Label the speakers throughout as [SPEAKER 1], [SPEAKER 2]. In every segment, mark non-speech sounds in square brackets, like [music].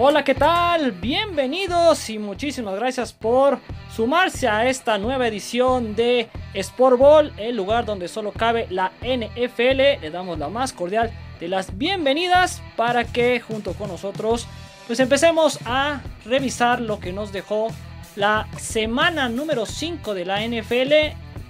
[SPEAKER 1] Hola, ¿qué tal? Bienvenidos y muchísimas gracias por sumarse a esta nueva edición de Sport Ball, el lugar donde solo cabe la NFL. Le damos la más cordial de las bienvenidas para que junto con nosotros pues empecemos a revisar lo que nos dejó la semana número 5 de la NFL.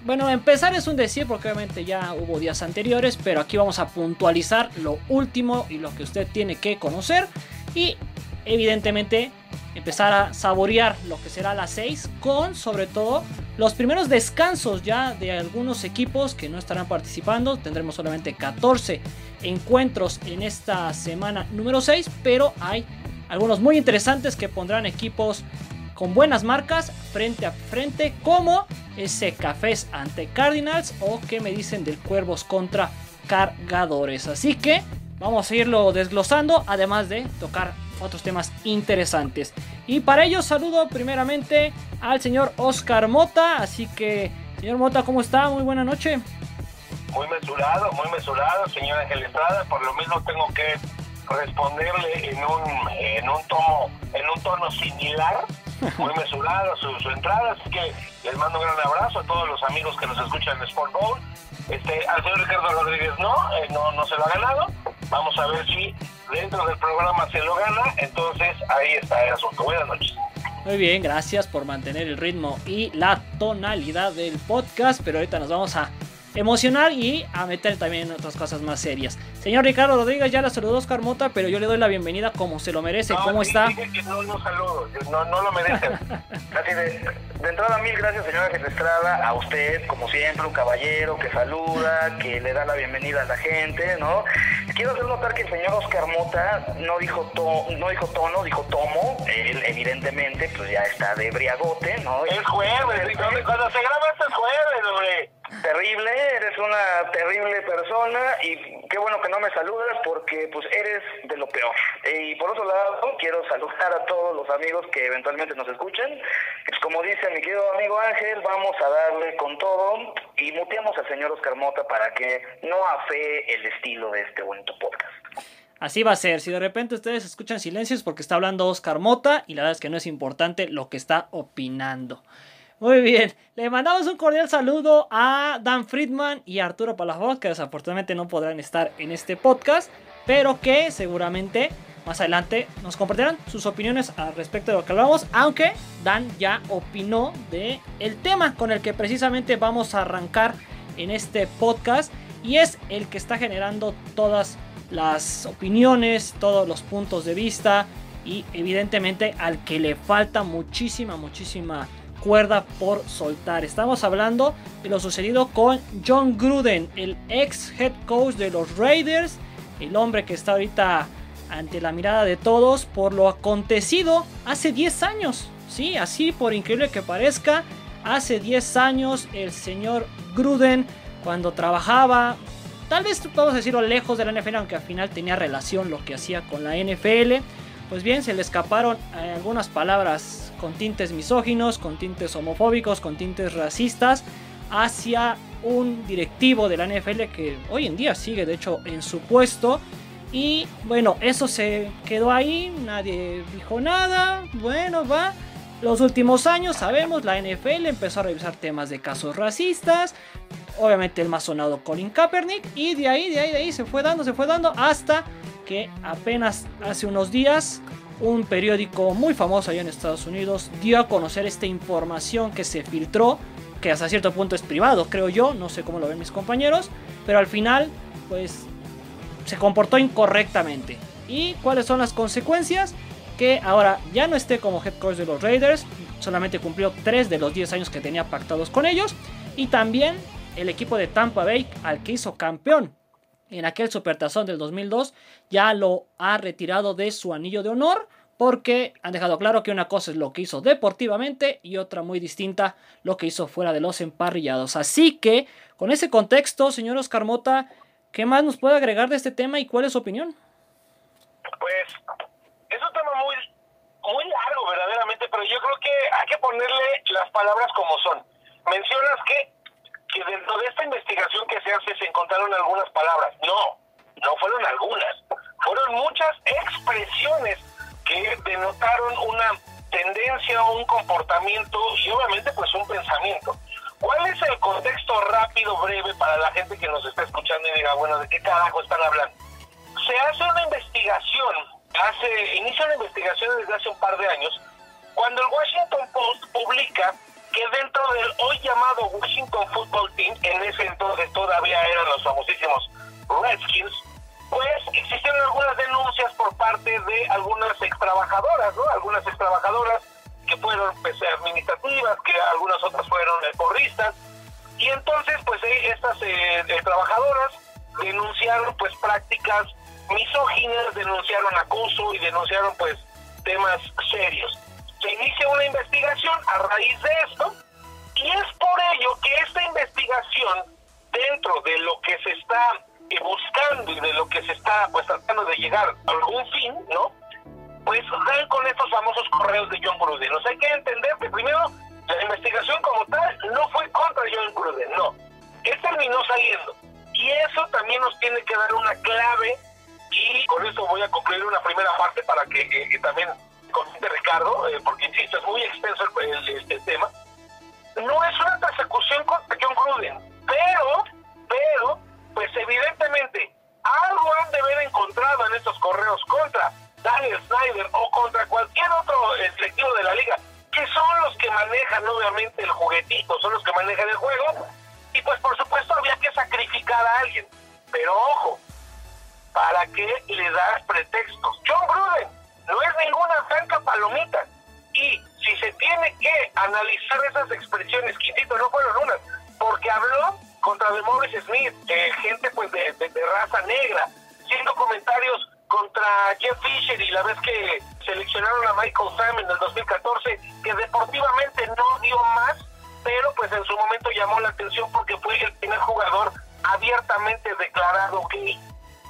[SPEAKER 1] Bueno, empezar es un decir porque obviamente ya hubo días anteriores, pero aquí vamos a puntualizar lo último y lo que usted tiene que conocer. Y evidentemente empezar a saborear lo que será la 6 con sobre todo los primeros descansos ya de algunos equipos que no estarán participando. Tendremos solamente 14 encuentros en esta semana número 6, pero hay algunos muy interesantes que pondrán equipos con buenas marcas frente a frente como ese Cafés ante Cardinals o que me dicen del Cuervos contra Cargadores. Así que vamos a irlo desglosando además de tocar otros temas interesantes. Y para ello saludo primeramente al señor Oscar Mota. Así que, señor Mota, ¿cómo está? Muy buena noche.
[SPEAKER 2] Muy mesurado, muy mesurado, señor Ángel Estrada. Por lo mismo tengo que responderle en un, en un tomo, en un tono similar. [laughs] Muy mesurado su, su entrada, así que les mando un gran abrazo a todos los amigos que nos escuchan en Sport Bowl. Este, al señor Ricardo Rodríguez no, eh, no, no se lo ha ganado. Vamos a ver si dentro del programa se lo gana. Entonces ahí está el asunto. Buenas noches.
[SPEAKER 1] Muy bien, gracias por mantener el ritmo y la tonalidad del podcast. Pero ahorita nos vamos a emocionar y a meter también otras cosas más serias. Señor Ricardo Rodríguez, ya la saludó Oscar Mota, pero yo le doy la bienvenida como se lo merece. ¿Cómo está?
[SPEAKER 2] no, no saludo, no, no lo merecen. [laughs] Así de, de entrada, mil gracias, señora Estrada, a usted, como siempre, un caballero que saluda, que le da la bienvenida a la gente, ¿no? Quiero hacer notar que el señor Oscar Mota no dijo, to, no dijo tono, dijo tomo. Él, evidentemente, pues ya está de briagote, ¿no? Es jueves, cuando se graba esto es jueves, hombre terrible, eres una terrible persona y qué bueno que no me saludas porque pues eres de lo peor. Y por otro lado, quiero saludar a todos los amigos que eventualmente nos escuchen. Pues como dice mi querido amigo Ángel, vamos a darle con todo y muteamos al señor Oscar Mota para que no afee el estilo de este bonito podcast.
[SPEAKER 1] Así va a ser. Si de repente ustedes escuchan silencios porque está hablando Oscar Mota y la verdad es que no es importante lo que está opinando. Muy bien, le mandamos un cordial saludo a Dan Friedman y a Arturo Palafox, que desafortunadamente no podrán estar en este podcast, pero que seguramente más adelante nos compartirán sus opiniones al respecto de lo que hablamos, aunque Dan ya opinó de el tema con el que precisamente vamos a arrancar en este podcast y es el que está generando todas las opiniones, todos los puntos de vista y evidentemente al que le falta muchísima, muchísima por soltar. Estamos hablando de lo sucedido con John Gruden, el ex head coach de los Raiders, el hombre que está ahorita ante la mirada de todos por lo acontecido hace 10 años. Sí, así por increíble que parezca, hace 10 años el señor Gruden cuando trabajaba, tal vez vamos a decirlo lejos de la NFL, aunque al final tenía relación lo que hacía con la NFL, pues bien, se le escaparon algunas palabras con tintes misóginos, con tintes homofóbicos, con tintes racistas, hacia un directivo de la NFL que hoy en día sigue de hecho en su puesto. Y bueno, eso se quedó ahí, nadie dijo nada, bueno, va. Los últimos años, sabemos, la NFL empezó a revisar temas de casos racistas, obviamente el más sonado Colin Kaepernick, y de ahí, de ahí, de ahí se fue dando, se fue dando, hasta que apenas hace unos días un periódico muy famoso allá en Estados Unidos dio a conocer esta información que se filtró, que hasta cierto punto es privado, creo yo, no sé cómo lo ven mis compañeros, pero al final, pues, se comportó incorrectamente. ¿Y cuáles son las consecuencias? Que ahora ya no esté como head coach de los Raiders, solamente cumplió 3 de los 10 años que tenía pactados con ellos, y también el equipo de Tampa Bay, al que hizo campeón en aquel supertazón del 2002, ya lo ha retirado de su anillo de honor porque han dejado claro que una cosa es lo que hizo deportivamente y otra muy distinta lo que hizo fuera de los emparrillados. Así que, con ese contexto, señor Oscar Mota, ¿qué más nos puede agregar de este tema y cuál es su opinión?
[SPEAKER 2] Pues es un tema muy, muy largo verdaderamente, pero yo creo que hay que ponerle las palabras como son. Mencionas que que dentro de esta investigación que se hace se encontraron algunas palabras. No, no fueron algunas. Fueron muchas expresiones que denotaron una tendencia o un comportamiento y obviamente pues un pensamiento. ¿Cuál es el contexto rápido, breve para la gente que nos está escuchando y diga, bueno, ¿de qué carajo están hablando? Se hace una investigación, hace, inicia una investigación desde hace un par de años, cuando el Washington Post publica que dentro del hoy llamado prácticas misóginas, denunciaron acoso y denunciaron pues temas serios. Se inicia una investigación a raíz de esto y es por ello que esta investigación dentro de lo que se está buscando y de lo que se está pues tratando de llegar a algún fin, ¿no? Pues dan con estos famosos correos de John Gruden. O sea, hay que entender que primero la investigación como tal no fue contra John Gruden, no. Él terminó saliendo. Y eso también nos tiene que dar una clave y con esto voy a concluir una primera parte para que, eh, también comente Ricardo, eh, porque insisto, es muy extenso el, el, tema. No es una persecución contra John Gruden, pero, pero pues evidentemente algo han de haber encontrado en estos correos contra Daniel Snyder o contra cualquier otro directivo de la liga, que son los que manejan obviamente el juguetito, son los que manejan el juego, y pues por supuesto había que sacrificar a alguien. Pero ojo, ¿para qué le das pretextos? John Gruden no es ninguna franca palomita. Y si se tiene que analizar esas expresiones, Quintito, no fueron unas, porque habló contra de Morris Smith, eh, gente pues de, raza negra, haciendo comentarios contra Jeff Fisher y la vez que seleccionaron a Michael Sam en el 2014, que deportivamente no dio más, pero pues en su momento llamó la atención porque fue el primer jugador abiertamente declarado gay.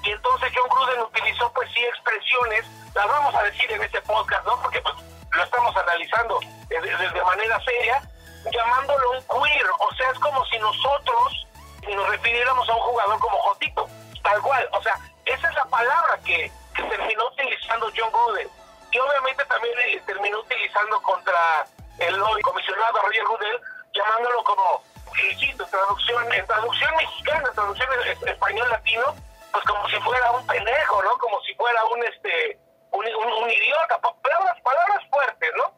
[SPEAKER 2] Y entonces John Gruden utilizó pues sí expresiones, las vamos a decir en este podcast, ¿no? Porque pues lo estamos analizando desde de manera seria, llamándolo un queer, o sea, es como si nosotros nos refiriéramos a un jugador como Jotito, tal cual, o sea, esa es la palabra que, terminó utilizando John Gruden, y obviamente también eh, terminó utilizando contra el comisionado Roger Goodell, llamándolo como, en traducción, en traducción mexicana, traducción español latino, pues como si fuera un pendejo, ¿no? Como si fuera un este un, un idiota, palabras, palabras fuertes, ¿no?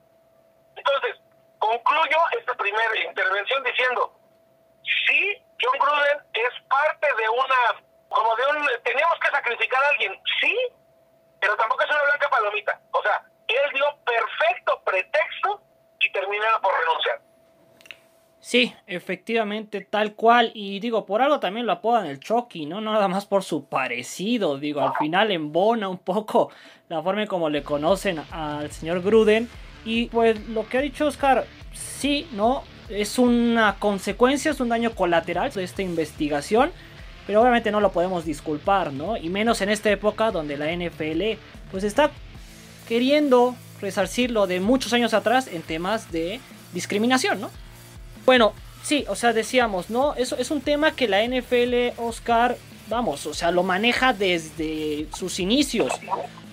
[SPEAKER 2] Entonces, concluyo esta primera intervención diciendo, sí, John Gruden es parte de una, como de un, tenemos que sacrificar a alguien, sí, pero tampoco es una blanca palomita. O sea, él dio perfecto pretexto y terminaba por renunciar.
[SPEAKER 1] Sí, efectivamente, tal cual. Y digo, por algo también lo apodan el Chucky, ¿no? Nada más por su parecido. Digo, al final embona un poco la forma en como le conocen al señor Gruden. Y pues lo que ha dicho Oscar, sí, ¿no? Es una consecuencia, es un daño colateral de esta investigación. Pero obviamente no lo podemos disculpar, ¿no? Y menos en esta época donde la NFL pues está queriendo resarcirlo de muchos años atrás en temas de discriminación, ¿no? Bueno, sí, o sea, decíamos, ¿no? Eso es un tema que la NFL, Oscar, vamos, o sea, lo maneja desde sus inicios.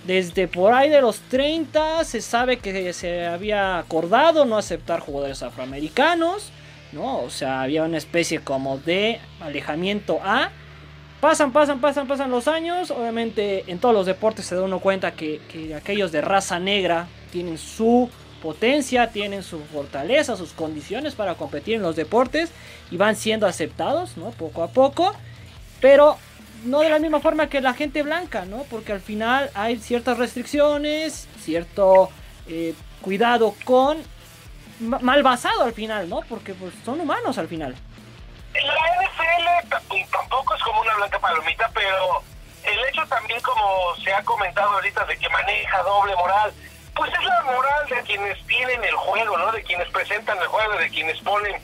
[SPEAKER 1] Desde por ahí de los 30 se sabe que se había acordado no aceptar jugadores afroamericanos, ¿no? O sea, había una especie como de alejamiento a... Pasan, pasan, pasan, pasan los años. Obviamente en todos los deportes se da uno cuenta que, que aquellos de raza negra tienen su potencia, tienen su fortaleza, sus condiciones para competir en los deportes y van siendo aceptados, ¿no? Poco a poco. Pero no de la misma forma que la gente blanca, ¿no? Porque al final hay ciertas restricciones, cierto eh, cuidado con mal basado al final, ¿no? Porque pues, son humanos al final.
[SPEAKER 2] La NFL tampoco es como una blanca palomita, pero el hecho también como se ha comentado ahorita de que maneja doble moral, pues es la moral de quienes tienen el juego, ¿no? De quienes presentan el juego, de quienes ponen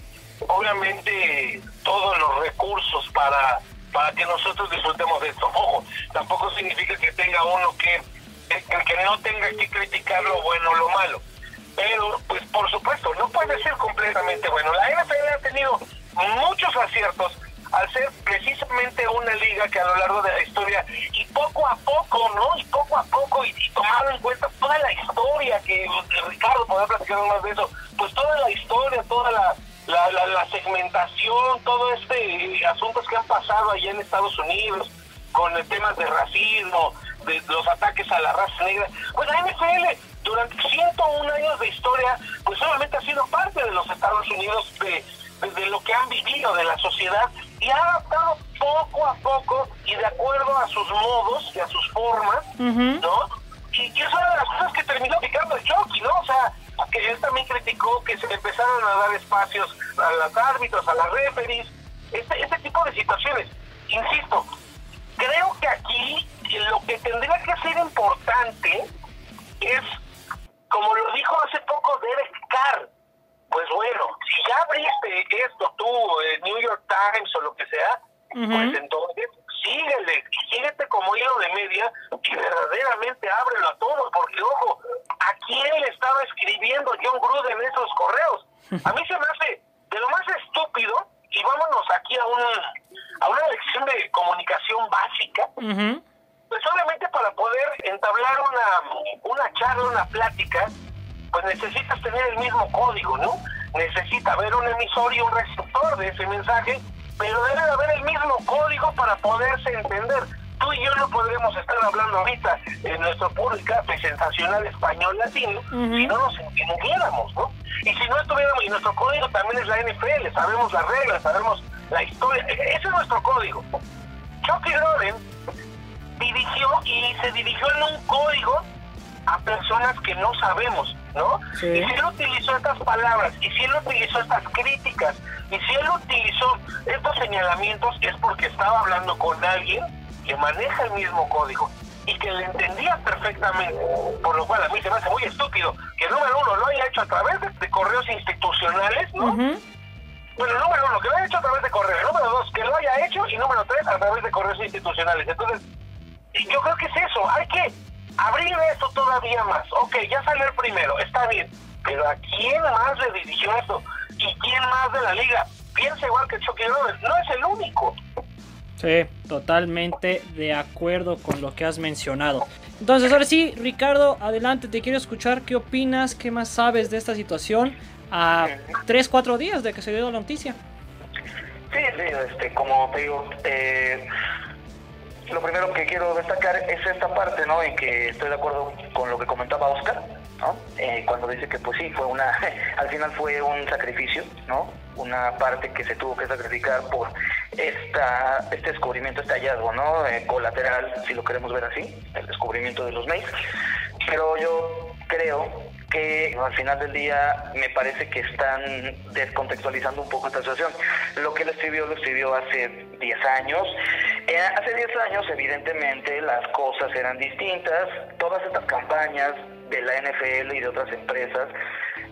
[SPEAKER 2] obviamente todos los recursos para para que nosotros disfrutemos de esto. Ojo, tampoco significa que tenga uno que, que no tenga que criticar lo bueno o lo malo. Pero, pues por supuesto, no puede ser completamente bueno. La NFL ha tenido muchos aciertos al ser precisamente una liga que a lo largo de la historia y poco a poco, ¿no? Y poco a poco, y, y tomado en cuenta toda la historia que Ricardo podrá platicar más de eso, pues toda la historia, toda la, la, segmentación, todo este eh, asuntos que han pasado allá en Estados Unidos, con el temas de racismo, de los ataques a la raza negra. Pues la NFL, durante 101 años de historia, pues solamente ha sido parte de los Estados Unidos, de, de, lo que han vivido, de la sociedad, y ha adaptado poco a poco y de acuerdo a sus modos y a sus formas, ¿no? Y, y es una de las cosas que terminó picando el Chucky, ¿no? O sea, que él también criticó que se le empezaron a dar espacios a los árbitros, a las referees, este, este tipo de situaciones. Insisto, creo que aquí lo que tendría que ser importante es, como lo dijo hace poco Derek Carr, pues bueno, esto tú, eh, New York Times o lo que sea, pues entonces síguele, síguete como hilo de media y verdaderamente ábrelo a todos, porque ojo, ¿a quién le estaba escribiendo John Gruden esos correos? A mí se me hace de lo más estúpido, y vámonos aquí a, un, a una lección de comunicación básica, pues obviamente para poder entablar una, una charla, una plática, pues necesitas tener el mismo código, ¿no? Necesita haber un emisor y un receptor de ese mensaje, pero debe de haber el mismo código para poderse entender. Tú y yo no podríamos estar hablando ahorita en nuestro público sensacional español latino si no nos entendiéramos, ¿no? Y si no estuviéramos, y nuestro código también es la NFL, sabemos las reglas, sabemos la historia, ese es nuestro código. Chucky Gruden dirigió y se dirigió en un código a personas que no sabemos, ¿no?
[SPEAKER 1] Sí.
[SPEAKER 2] Y si él utilizó estas palabras, y si él utilizó estas críticas, y si él utilizó estos señalamientos, es porque estaba hablando con alguien que maneja el mismo código y que le entendía perfectamente, por lo cual a mí se me hace muy estúpido que número uno lo haya hecho a través de, de correos institucionales, ¿no? Bueno, número uno, que lo haya hecho a través de correos, número dos, que lo haya hecho, y número tres, a través de correos institucionales. Entonces, yo creo que es eso, hay que abrir esto todavía más. Ok, ya salió el primero, está bien, pero ¿a quién más le dirigió esto? ¿Y quién más de la liga? Piensa igual que Chucky Robert, no es el único.
[SPEAKER 1] Sí, totalmente de acuerdo con lo que has mencionado. Entonces, ahora sí, Ricardo, adelante, te quiero escuchar. ¿Qué opinas? ¿Qué más sabes de esta situación? A 3, 4 días de que se dio la noticia.
[SPEAKER 2] Sí, sí, este, como te digo, eh, lo primero que quiero destacar es esta parte, ¿no? En que estoy de acuerdo con lo que comentaba Oscar, ¿no? Eh, cuando dice que, pues sí, fue una, [laughs] al final fue un sacrificio, ¿no? Una parte que se tuvo que sacrificar por esta, este descubrimiento, este hallazgo, ¿no? Eh, colateral, si lo queremos ver así, el descubrimiento de los mails. Pero yo creo que al final del día me parece que están descontextualizando un poco esta situación. Lo que él escribió lo escribió hace 10 años. Eh, hace 10 años, evidentemente, las cosas eran distintas. Todas estas campañas de la NFL y de otras empresas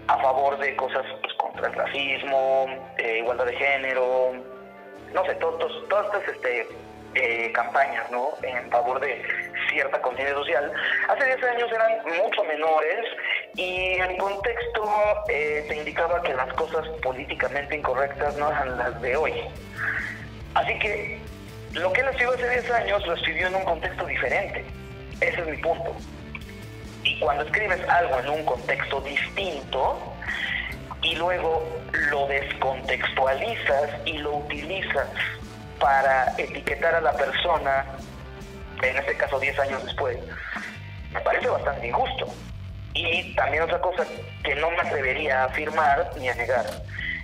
[SPEAKER 2] a favor de cosas pues, contra el racismo, eh, igualdad de género, no sé, todas estas este, eh, campañas, ¿no? En favor de cierta conciencia social. Hace 10 años eran mucho menores y el contexto eh, te indicaba que las cosas políticamente incorrectas no eran las de hoy. Así que lo que él escribió hace 10 años lo escribió en un contexto diferente. Ese es mi punto. Y cuando escribes algo en un contexto distinto y luego lo descontextualizas y lo utilizas para etiquetar a la persona, en este caso 10 años después, me parece bastante injusto. Y también otra cosa que no me atrevería a afirmar ni a negar,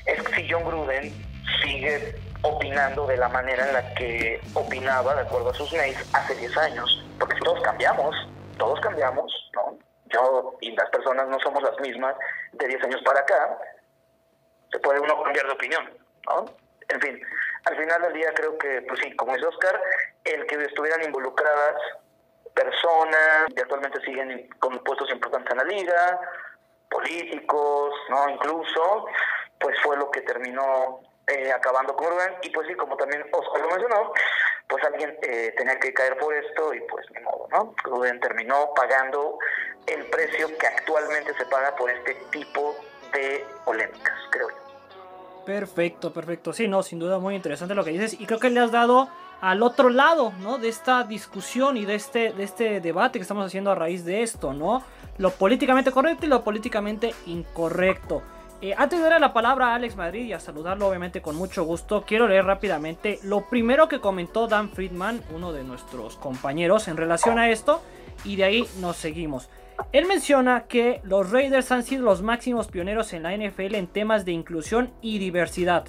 [SPEAKER 2] es que si John Gruden sigue opinando de la manera en la que opinaba, de acuerdo a sus mails, hace 10 años. Porque todos cambiamos, todos cambiamos, ¿no? Yo y las personas no somos las mismas de 10 años para acá, se puede uno cambiar de opinión, ¿no? En fin, al final del día creo que, pues sí, como dice Oscar, el que estuvieran involucradas personas que actualmente siguen con puestos importantes en la liga, políticos, ¿no? Incluso, pues fue lo que terminó eh, acabando con Rubén y pues sí, como también Oscar lo mencionó, pues alguien eh, tenía que caer por esto y pues ni modo, ¿no? Rubén terminó pagando el precio que actualmente se paga por este tipo de polémicas, creo yo.
[SPEAKER 1] Perfecto, perfecto. Sí, no, sin duda muy interesante lo que dices. Y creo que le has dado al otro lado, ¿no? De esta discusión y de este, de este debate que estamos haciendo a raíz de esto, ¿no? Lo políticamente correcto y lo políticamente incorrecto. Eh, antes de darle la palabra a Alex Madrid y a saludarlo obviamente con mucho gusto, quiero leer rápidamente lo primero que comentó Dan Friedman, uno de nuestros compañeros, en relación a esto, y de ahí nos seguimos. Él menciona que los Raiders han sido los máximos pioneros en la NFL en temas de inclusión y diversidad.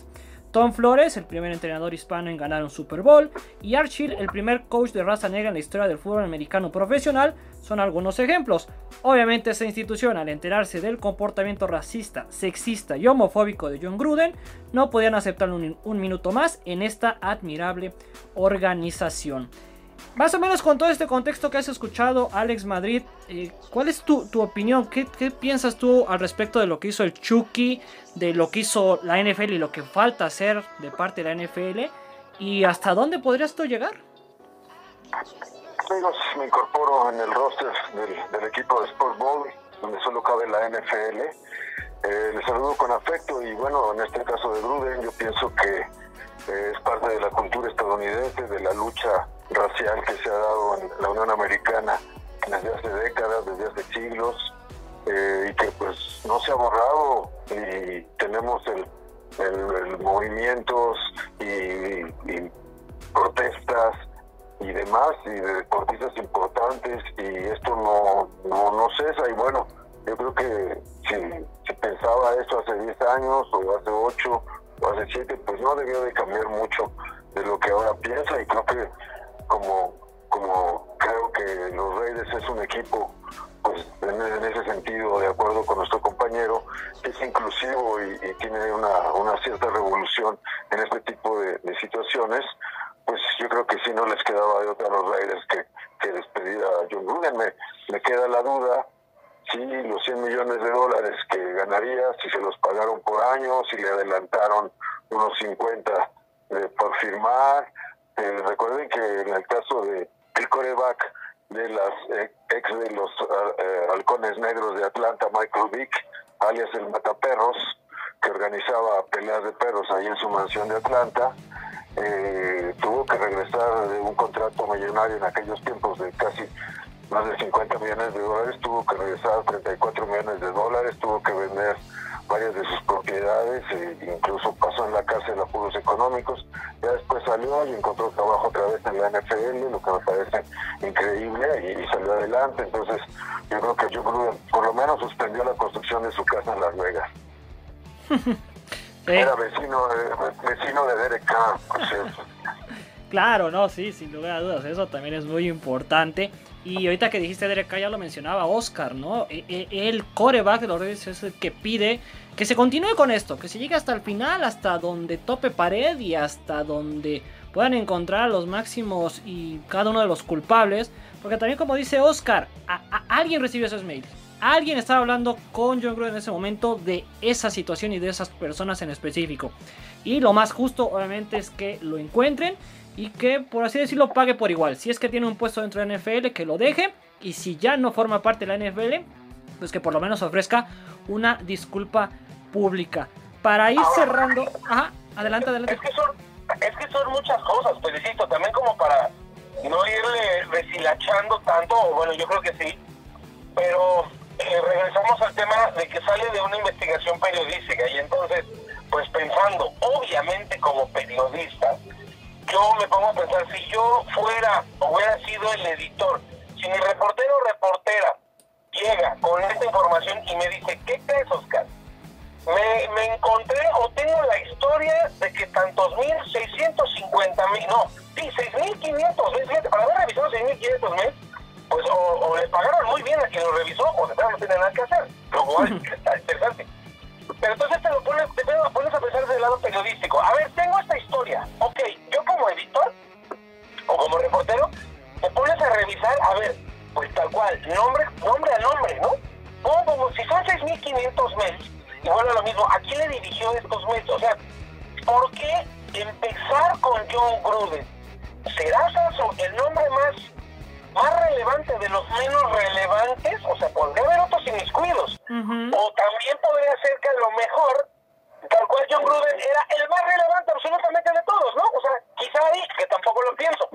[SPEAKER 1] Tom Flores, el primer entrenador hispano en ganar un Super Bowl, y Archie, el primer coach de raza negra en la historia del fútbol americano profesional, son algunos ejemplos. Obviamente esta institución, al enterarse del comportamiento racista, sexista y homofóbico de John Gruden, no podían aceptarlo un, un minuto más en esta admirable organización. Más o menos con todo este contexto que has escuchado, Alex Madrid, eh, ¿cuál es tu, opinión? ¿Qué, piensas tú al respecto de lo que hizo el Chucky, de lo que hizo la NFL y lo que falta hacer de parte de la NFL? ¿Y hasta dónde podrías tú llegar?
[SPEAKER 3] Amigos, me incorporo en el roster del, equipo de Sports Bowl, donde solo cabe la NFL. Eh, les saludo con afecto y bueno, en este caso de Gruden, yo pienso que es parte de la cultura estadounidense, de la lucha racial que se ha dado en la Unión Americana desde hace décadas, desde hace siglos, eh, y que pues no se ha borrado y tenemos el, movimientos y, protestas y demás y de deportistas importantes y esto no, no, no cesa y bueno, yo creo que si, si pensaba eso hace 10 años o hace 8 o hace 7, pues no debió de cambiar mucho de lo que ahora piensa y creo que como, como creo que los Reyes es un equipo, pues en, ese sentido, de acuerdo con nuestro compañero, es inclusivo y, tiene una, una, cierta revolución en este tipo de, situaciones, pues yo creo que si no les quedaba de otra a los Raiders que, que despedir a John Gruden. Me, me queda la duda si los 100 millones de dólares que ganaría, si se los pagaron por año, si le adelantaron unos 50 eh, por firmar, eh, recuerden que en el caso de el coreback de las eh, ex de los halcones negros de Atlanta, Michael Vick, alias el Mataperros, que organizaba peleas de perros ahí en su mansión de Atlanta, tuvo que regresar de un contrato millonario en aquellos tiempos de casi más de 50 millones de dólares, tuvo que regresar 34 millones de dólares, tuvo que vender varias de sus propiedades, e incluso pasó en la cárcel apuros económicos, ya después salió y encontró trabajo otra vez en la NFL, lo que me parece increíble, y, salió adelante, entonces yo creo que Joe Gruden por lo menos suspendió la construcción de su casa en Las Vegas. [laughs] Era vecino, vecino de Derek Carr, por cierto. [laughs]
[SPEAKER 1] Claro, no, sí, sin lugar a dudas, eso también es muy importante. Y ahorita que dijiste Derek Carr ya lo mencionaba Oscar, ¿no? E, e, el coreback de los Reyes es el que pide que se continúe con esto, que se llegue hasta el final, hasta donde tope pared y hasta donde puedan encontrar los máximos y cada uno de los culpables. Porque también como dice Oscar, alguien recibió esos mails. Alguien estaba hablando con John Gruden en ese momento de esa situación y de esas personas en específico. Y lo más justo obviamente es que lo encuentren y que, por así decirlo, pague por igual. Si es que tiene un puesto dentro de la NFL, que lo deje. Y si ya no forma parte de la NFL, pues que por lo menos ofrezca una disculpa pública. Para ir cerrando. Ajá, adelante, adelante.
[SPEAKER 2] Es que son, es que son muchas cosas, felicito. También como para no irle deshilachando tanto, bueno, yo creo que sí. Pero eh, regresamos al tema de que sale de una investigación periodística y entonces, pues pensando, obviamente como periodista, yo me pongo a pensar, si yo fuera o hubiera sido el editor, si mi reportero o reportera llega con esta información y me dice, ¿qué crees, Oscar? Me, me encontré o tengo la historia de que tantos mil, 650 mil, no, sí, 6.500 mil, para haber revisado 6.500 mil, pues o, le pagaron muy bien a quien lo revisó o de verdad no tiene nada que hacer, lo cual [laughs] está interesante. Pero entonces te lo pones, te pones a pensar desde el lado periodístico. A ver, tengo esta historia. Ok, yo como editor o como reportero, te pones a revisar, a ver, pues tal cual, nombre, nombre a nombre, ¿no? Como, si son 6.500 mails, y bueno, lo mismo, ¿a quién le dirigió estos mails? O sea, ¿por qué empezar con John Gruden? ¿Será eso el nombre más más relevante de los menos relevantes, o sea, podría haber otros inmiscuidos. O también podría ser que a lo mejor tal cual John Gruden era el más relevante absolutamente de todos, ¿no? O sea, quizá ahí, que tampoco lo pienso.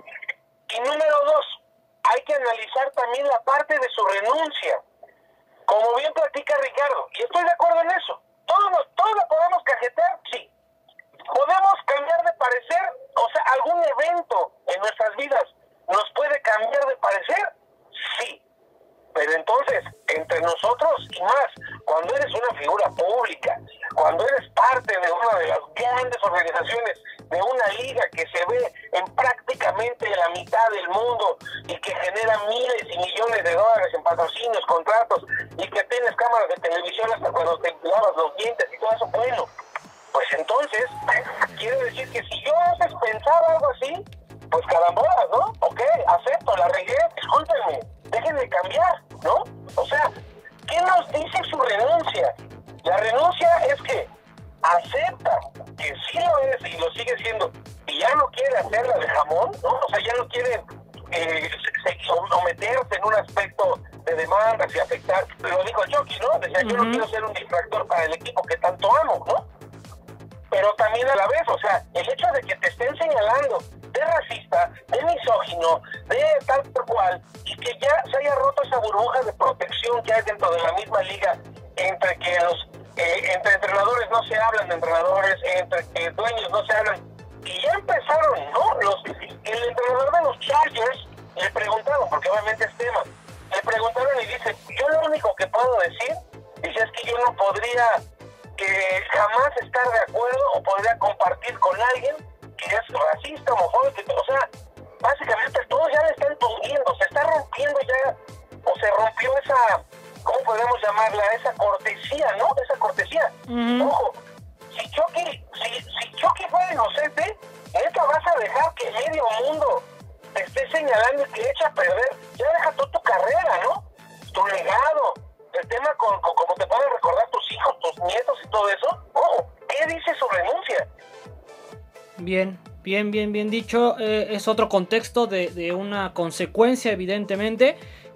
[SPEAKER 2] Y número dos, hay que analizar también la parte de su renuncia. Como bien platica Ricardo, y estoy de acuerdo en eso. Todos, todos lo podemos cajetear, sí. Podemos cambiar de parecer, o sea, algún evento en nuestras vidas nos puede cambiar de parecer, sí. Pero entonces, entre nosotros y más, cuando eres una figura pública, cuando eres parte de una de las grandes organizaciones de una liga que se ve en prácticamente la mitad del mundo y que genera miles y millones de dólares en patrocinios, contratos y que tienes cámaras de televisión hasta cuando te lavas los dientes y todo eso, bueno, pues entonces quiere decir que si yo antes pensaba algo así, pues carambolas, ¿no? Ok, acepto, la regué, discúlpenme, dejen de cambiar, ¿no? O sea, ¿qué nos dice su renuncia? La renuncia es que acepta que sí lo es y lo sigue siendo y ya no quiere hacerla de jamón, ¿no? O sea, ya no quiere eh, someterse en un aspecto de demandas y afectar. Lo dijo Chucky, ¿no? Decía, yo no quiero ser un distractor para el equipo que tanto amo, ¿no? Pero también a la vez, o sea, el hecho de que te estén señalando racista, de misógino, de tal por cual, y que ya se haya roto esa burbuja de protección que hay dentro de la misma liga entre que los eh, entre entrenadores no se hablan de entrenadores, entre que dueños no se hablan. Y ya empezaron, ¿no? Los, el entrenador de los Chargers le preguntaron, porque obviamente es tema, le preguntaron y dice, yo lo único que puedo decir, dice, es que yo no podría que jamás estar de acuerdo o podría compartir con alguien que es racista, homofóbico, o sea, básicamente todo ya le está entendiendo, se está rompiendo ya, o se rompió esa ¿cómo podemos llamarla? Esa cortesía, ¿no? Esa cortesía. Ojo, si Chucky, si, si Chucky fuera inocente, neta vas a dejar que medio mundo te esté señalando y te echa a perder. Ya deja toda tu carrera, ¿no? Tu legado. El tema con, con como te pueden recordar tus hijos, tus nietos y todo eso. Ojo, ¿qué dice su renuncia?
[SPEAKER 1] Bien, bien, bien, bien dicho. Eh, es otro contexto de, de una consecuencia, evidentemente.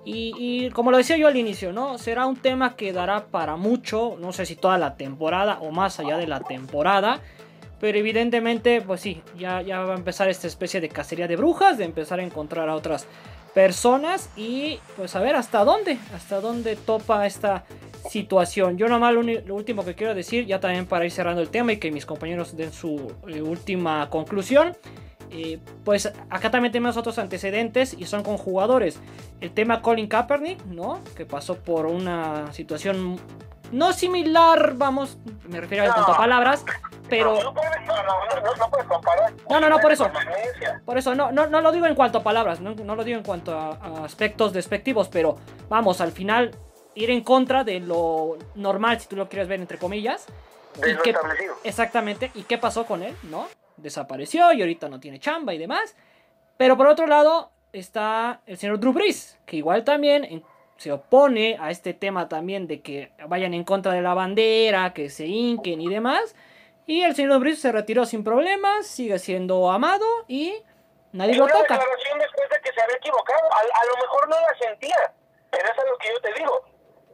[SPEAKER 1] Y, como lo decía yo al inicio, ¿no? Será un tema que dará para mucho, no sé si toda la temporada o más allá de la temporada. Pero evidentemente, pues sí, ya, ya va a empezar esta especie de cacería de brujas, de empezar a encontrar a otras personas y pues a ver hasta dónde, hasta dónde topa esta situación. Yo nomás lo, último que quiero decir, ya también para ir cerrando el tema y que mis compañeros den su eh, última conclusión, eh, pues acá también tenemos otros antecedentes y son con jugadores. El tema Colin Kaepernick, ¿no? Que pasó por una situación no similar, vamos, me refiero a cuanto a palabras, pero...
[SPEAKER 2] No, no, puedes comparar.
[SPEAKER 1] No, no, no, por eso. Por eso, no, no, no lo digo en cuanto a palabras, no, no lo digo en cuanto a, aspectos despectivos, pero vamos, al final ir en contra de lo normal, si tú lo quieres ver entre comillas.
[SPEAKER 2] De lo establecido.
[SPEAKER 1] Exactamente, ¿y qué pasó con él, no? desapareció y ahorita no tiene chamba y demás. Pero por otro lado está el señor Drew Brees, que igual también se opone a este tema también de que vayan en contra de la bandera, que se hinquen y demás. Y el señor Brees se retiró sin problemas, sigue siendo amado y nadie lo toca.
[SPEAKER 2] declaración después de que se había equivocado. A, lo mejor no la sentía, pero eso es lo que yo te digo.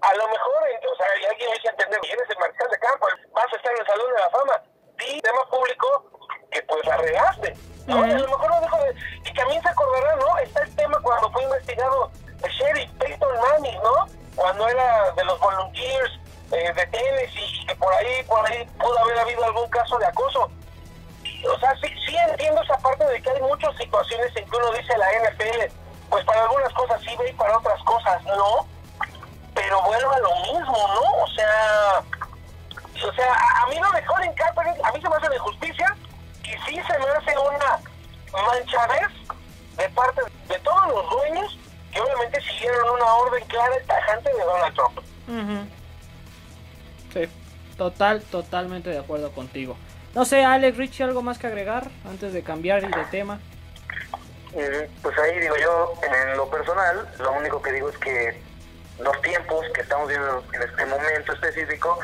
[SPEAKER 2] A lo mejor, o sea, alguien me dice entender, eres el mariscal de campo, vas a estar en el Salón de la Fama. Di tema público que pues la regaste. ¿no? a lo mejor no dijo de, y también se acordará, ¿no? Está el tema cuando fue investigado sheriff Peyton Manning, ¿no? Cuando era de los volunteers eh, de Tennessee y que por ahí, por ahí pudo haber habido algún caso de acoso. o sea, sí, sí entiendo esa parte de que hay muchas situaciones en que uno dice la NFL, pues para algunas cosas sí ve y para otras cosas no. Pero vuelvo a lo mismo, ¿no? O sea, o sea, a, mí lo mejor en Kaepernick, a mí se me hace de justicia y sí se me hace una manchadez de parte de todos los dueños que obviamente siguieron una orden clara y tajante de Donald Trump.
[SPEAKER 1] Sí, total, totalmente de acuerdo contigo. No sé, Alex Richie, ¿algo más que agregar antes de cambiar de tema?
[SPEAKER 2] Pues ahí digo yo, en lo personal, lo único que digo es que los tiempos que estamos viendo en este momento específico,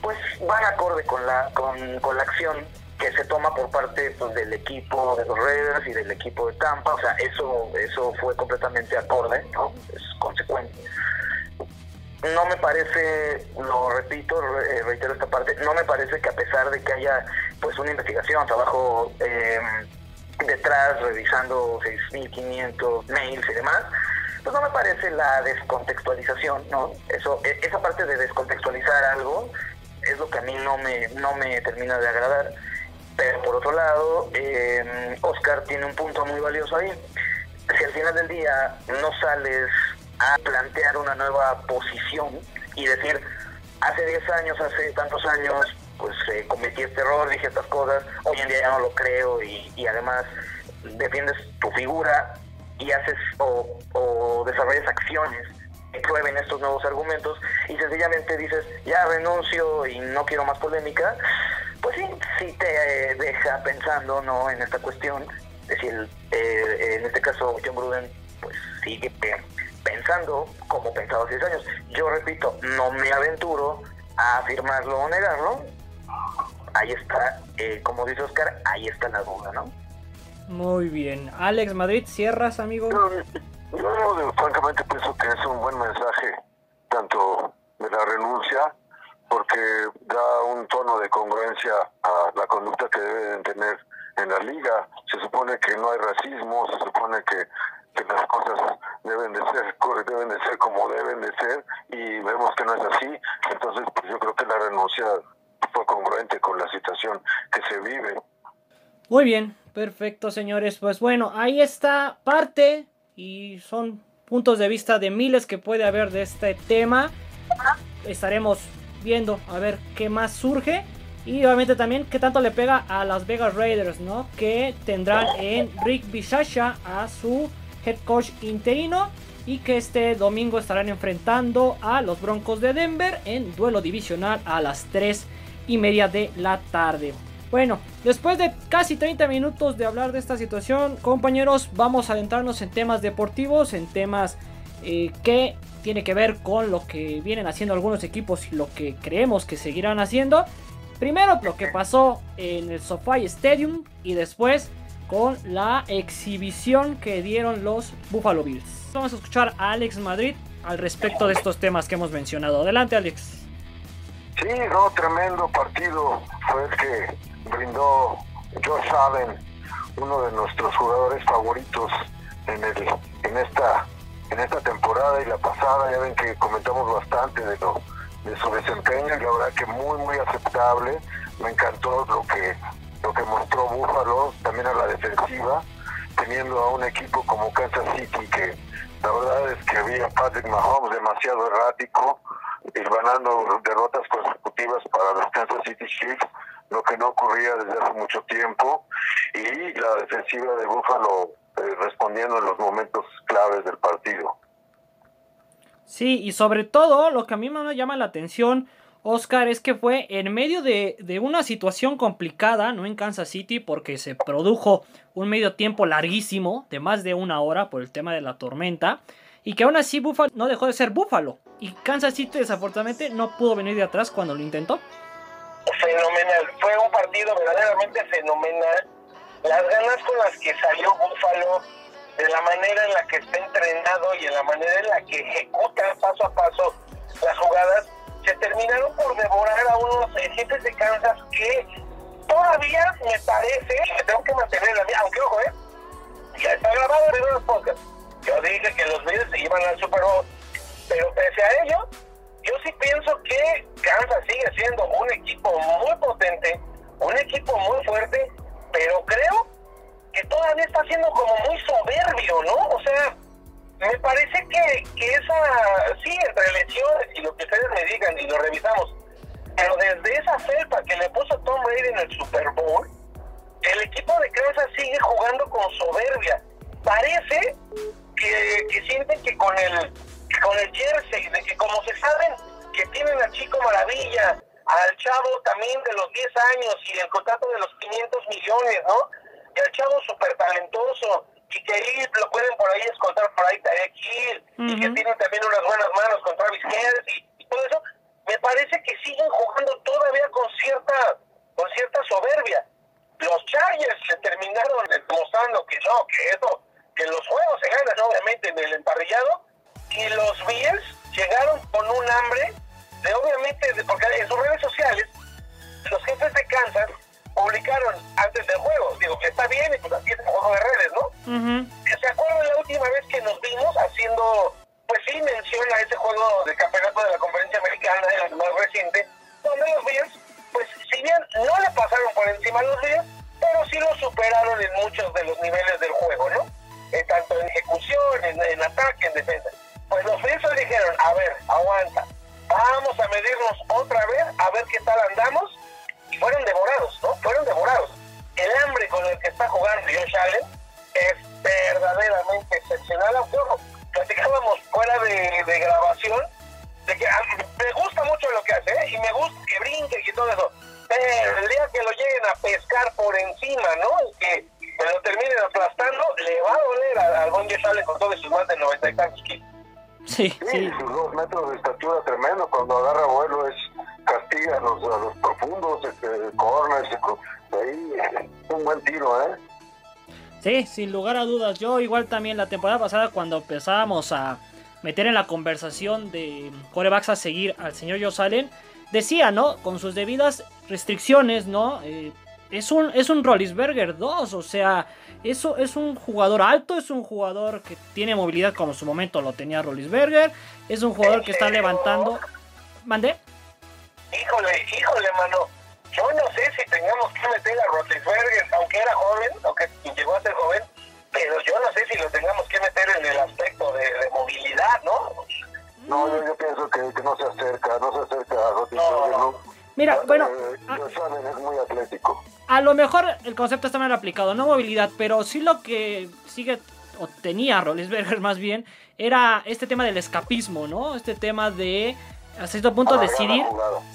[SPEAKER 2] pues van acorde con la, con, con la acción que se toma por parte pues, del equipo de los Raiders y del equipo de Tampa, o sea, eso eso fue completamente acorde, ¿no? Es consecuente. no me parece, lo repito, eh, reitero esta parte, no me parece que a pesar de que haya pues una investigación, trabajo eh, detrás revisando 6.500 mails y demás, pues no me parece la descontextualización, ¿no? Eso, e, esa parte de descontextualizar algo es lo que a mí no me, no me termina de agradar. Pero por otro lado, eh, Oscar tiene un punto muy valioso ahí. Si al final del día no sales a plantear una nueva posición y decir, hace 10 años, hace tantos años, pues eh, cometí este error, dije estas cosas, hoy en día ya no lo creo y, además defiendes tu figura y haces o, o desarrollas acciones que prueben estos nuevos argumentos y sencillamente dices, ya renuncio y no quiero más polémica, pues sí, sí te deja pensando no en esta cuestión. Es decir, eh, en este caso John Gruden pues sigue pensando como pensaba hace 10 años. Yo repito, no me aventuro a afirmarlo o negarlo. Ahí está, eh, como dice Oscar, ahí está la duda, ¿no?
[SPEAKER 1] Muy bien. Alex Madrid, cierras, amigo.
[SPEAKER 3] Yo, yo, francamente pienso que es un buen mensaje, tanto de la renuncia, porque da un tono de congruencia a la conducta que deben tener en la liga. Se supone que no hay racismo, se supone que, que las cosas deben de ser deben de ser como deben de ser y vemos que no es así. Entonces, pues yo creo que la renuncia fue congruente con la situación que se vive.
[SPEAKER 1] Muy bien, perfecto, señores. Pues bueno, ahí está parte y son puntos de vista de miles que puede haber de este tema. Estaremos viendo a ver qué más surge. Y obviamente también qué tanto le pega a las Vegas Raiders, ¿no? Que tendrán en Rick Bisaccia a su head coach interino. Y que este domingo estarán enfrentando a los Broncos de Denver en duelo divisional a las 3 y media de la tarde. Bueno, después de casi 30 minutos de hablar de esta situación, compañeros, vamos a adentrarnos en temas deportivos, en temas eh, que tiene que ver con lo que vienen haciendo algunos equipos y lo que creemos que seguirán haciendo. Primero lo que pasó en el SoFi Stadium y después con la exhibición que dieron los Buffalo Bills. Vamos a escuchar a Alex Madrid al respecto de estos temas que hemos mencionado. Adelante Alex.
[SPEAKER 3] Sí, no, tremendo partido fue el que brindó Josh Allen, uno de nuestros jugadores favoritos en el en esta en esta temporada y la pasada. Ya ven que comentamos bastante de lo de su desempeño y la verdad que muy muy aceptable. Me encantó lo que lo que mostró Buffalo también a la defensiva, teniendo a un equipo como Kansas City que la verdad es que había Patrick Mahomes demasiado errático y ganando derrotas consecutivas para los Kansas City Chiefs lo que no ocurría desde hace mucho tiempo, y la defensiva de Búfalo eh, respondiendo en los momentos claves del partido.
[SPEAKER 1] Sí, y sobre todo lo que a mí me llama la atención, Oscar, es que fue en medio de, de, una situación complicada, ¿no? En Kansas City, porque se produjo un medio tiempo larguísimo, de más de una hora, por el tema de la tormenta, y que aún así Buffalo no dejó de ser Buffalo. Y Kansas City, desafortunadamente, no pudo venir de atrás cuando lo intentó
[SPEAKER 2] fenomenal. Fue un partido verdaderamente fenomenal. Las ganas con las que salió Búfalo, de la manera en la que está entrenado y en la manera en la que ejecuta paso a paso las jugadas, se terminaron por devorar a unos jefes de Kansas que todavía me parece que tengo que mantener la mía, aunque ojo, ¿eh? Ya está grabado en los podcasts. Yo dije que los medios se iban al Super Bowl, pero pese a ello, yo sí pienso que Kansas sigue siendo un equipo muy potente, un equipo muy fuerte, pero creo que todavía está siendo como muy soberbio, ¿no? O sea, me parece que, que esa, sí, entre lesiones y lo que ustedes me digan y lo revisamos, pero desde esa felpa que le puso Tom Brady en el Super Bowl, el equipo de Kansas sigue jugando con soberbia. Parece que, que sienten que con el con el jersey, de que como se saben que tienen al chico maravilla, al chavo también de los 10 años y el contrato de los 500 millones, ¿no? Y al chavo súper talentoso y que ahí lo pueden por ahí escoltar por ahí Tarek Hill y que tienen también unas buenas manos con Travis Kelce y, todo eso, me parece que siguen jugando todavía con cierta, con cierta soberbia. Los Chargers se terminaron demostrando que no, que eso, que los juegos se ganan obviamente en el emparrillado y los Bills llegaron con un hambre de obviamente, de, porque en sus redes sociales, los jefes de Kansas publicaron antes del juego, digo que está bien, y pues así es el juego de redes, ¿no? ¿Se acuerdan la última vez que nos vimos haciendo, pues sí, mención a ese juego de campeonato de la conferencia americana, el más reciente, donde los Bills, pues si bien no le pasaron por encima a los Bills, pero sí lo superaron en muchos de los niveles del juego, ¿no? Eh, tanto en ejecución, en, ataque, en defensa. Pues los Bills dijeron, a ver, aguanta, vamos a medirnos otra vez, a ver qué tal andamos, y fueron devorados, ¿no? Fueron devorados. El hambre con el que está jugando Josh Allen es verdaderamente excepcional. Platicábamos fuera de, grabación de que me gusta mucho lo que hace ¿eh? y me gusta que brinque y todo eso. Pero el día que lo lleguen a pescar por encima, ¿no? Y que lo terminen aplastando, le va a doler al buen Josh Allen con todos sus más de 90 y tantos kilos.
[SPEAKER 1] Sí,
[SPEAKER 3] sí, sus dos metros de estatura tremendo, cuando agarra vuelo es castiga a los, a los profundos, este, corners, ahí un buen tiro, ¿eh?
[SPEAKER 1] Sí, sin lugar a dudas. Yo igual también la temporada pasada cuando empezábamos a meter en la conversación de corebacks a seguir al señor Josh decía, ¿no? Con sus debidas restricciones, ¿no? Eh, es un, es un Rollisberger 2, o sea, eso es un jugador alto, es un jugador que tiene movilidad como en su momento lo tenía Rollisberger, es un jugador que está levantando... ¿Mandé?
[SPEAKER 2] Híjole, híjole, mano. Yo no sé si tengamos que meter a Rollisberger, aunque era joven, aunque llegó a ser joven, pero yo no sé si lo tengamos que meter en el aspecto de, movilidad, ¿no?
[SPEAKER 3] No, yo, pienso que, no se acerca, no se acerca a Rollisberger, ¿no?
[SPEAKER 1] Mira,
[SPEAKER 3] eh,
[SPEAKER 1] bueno...
[SPEAKER 3] Eh, es muy atlético
[SPEAKER 1] a lo mejor el concepto está mal aplicado, no movilidad, pero sí lo que sigue o tenía Rollinsberger más bien era este tema del escapismo, ¿no? Este tema de a cierto punto decidir,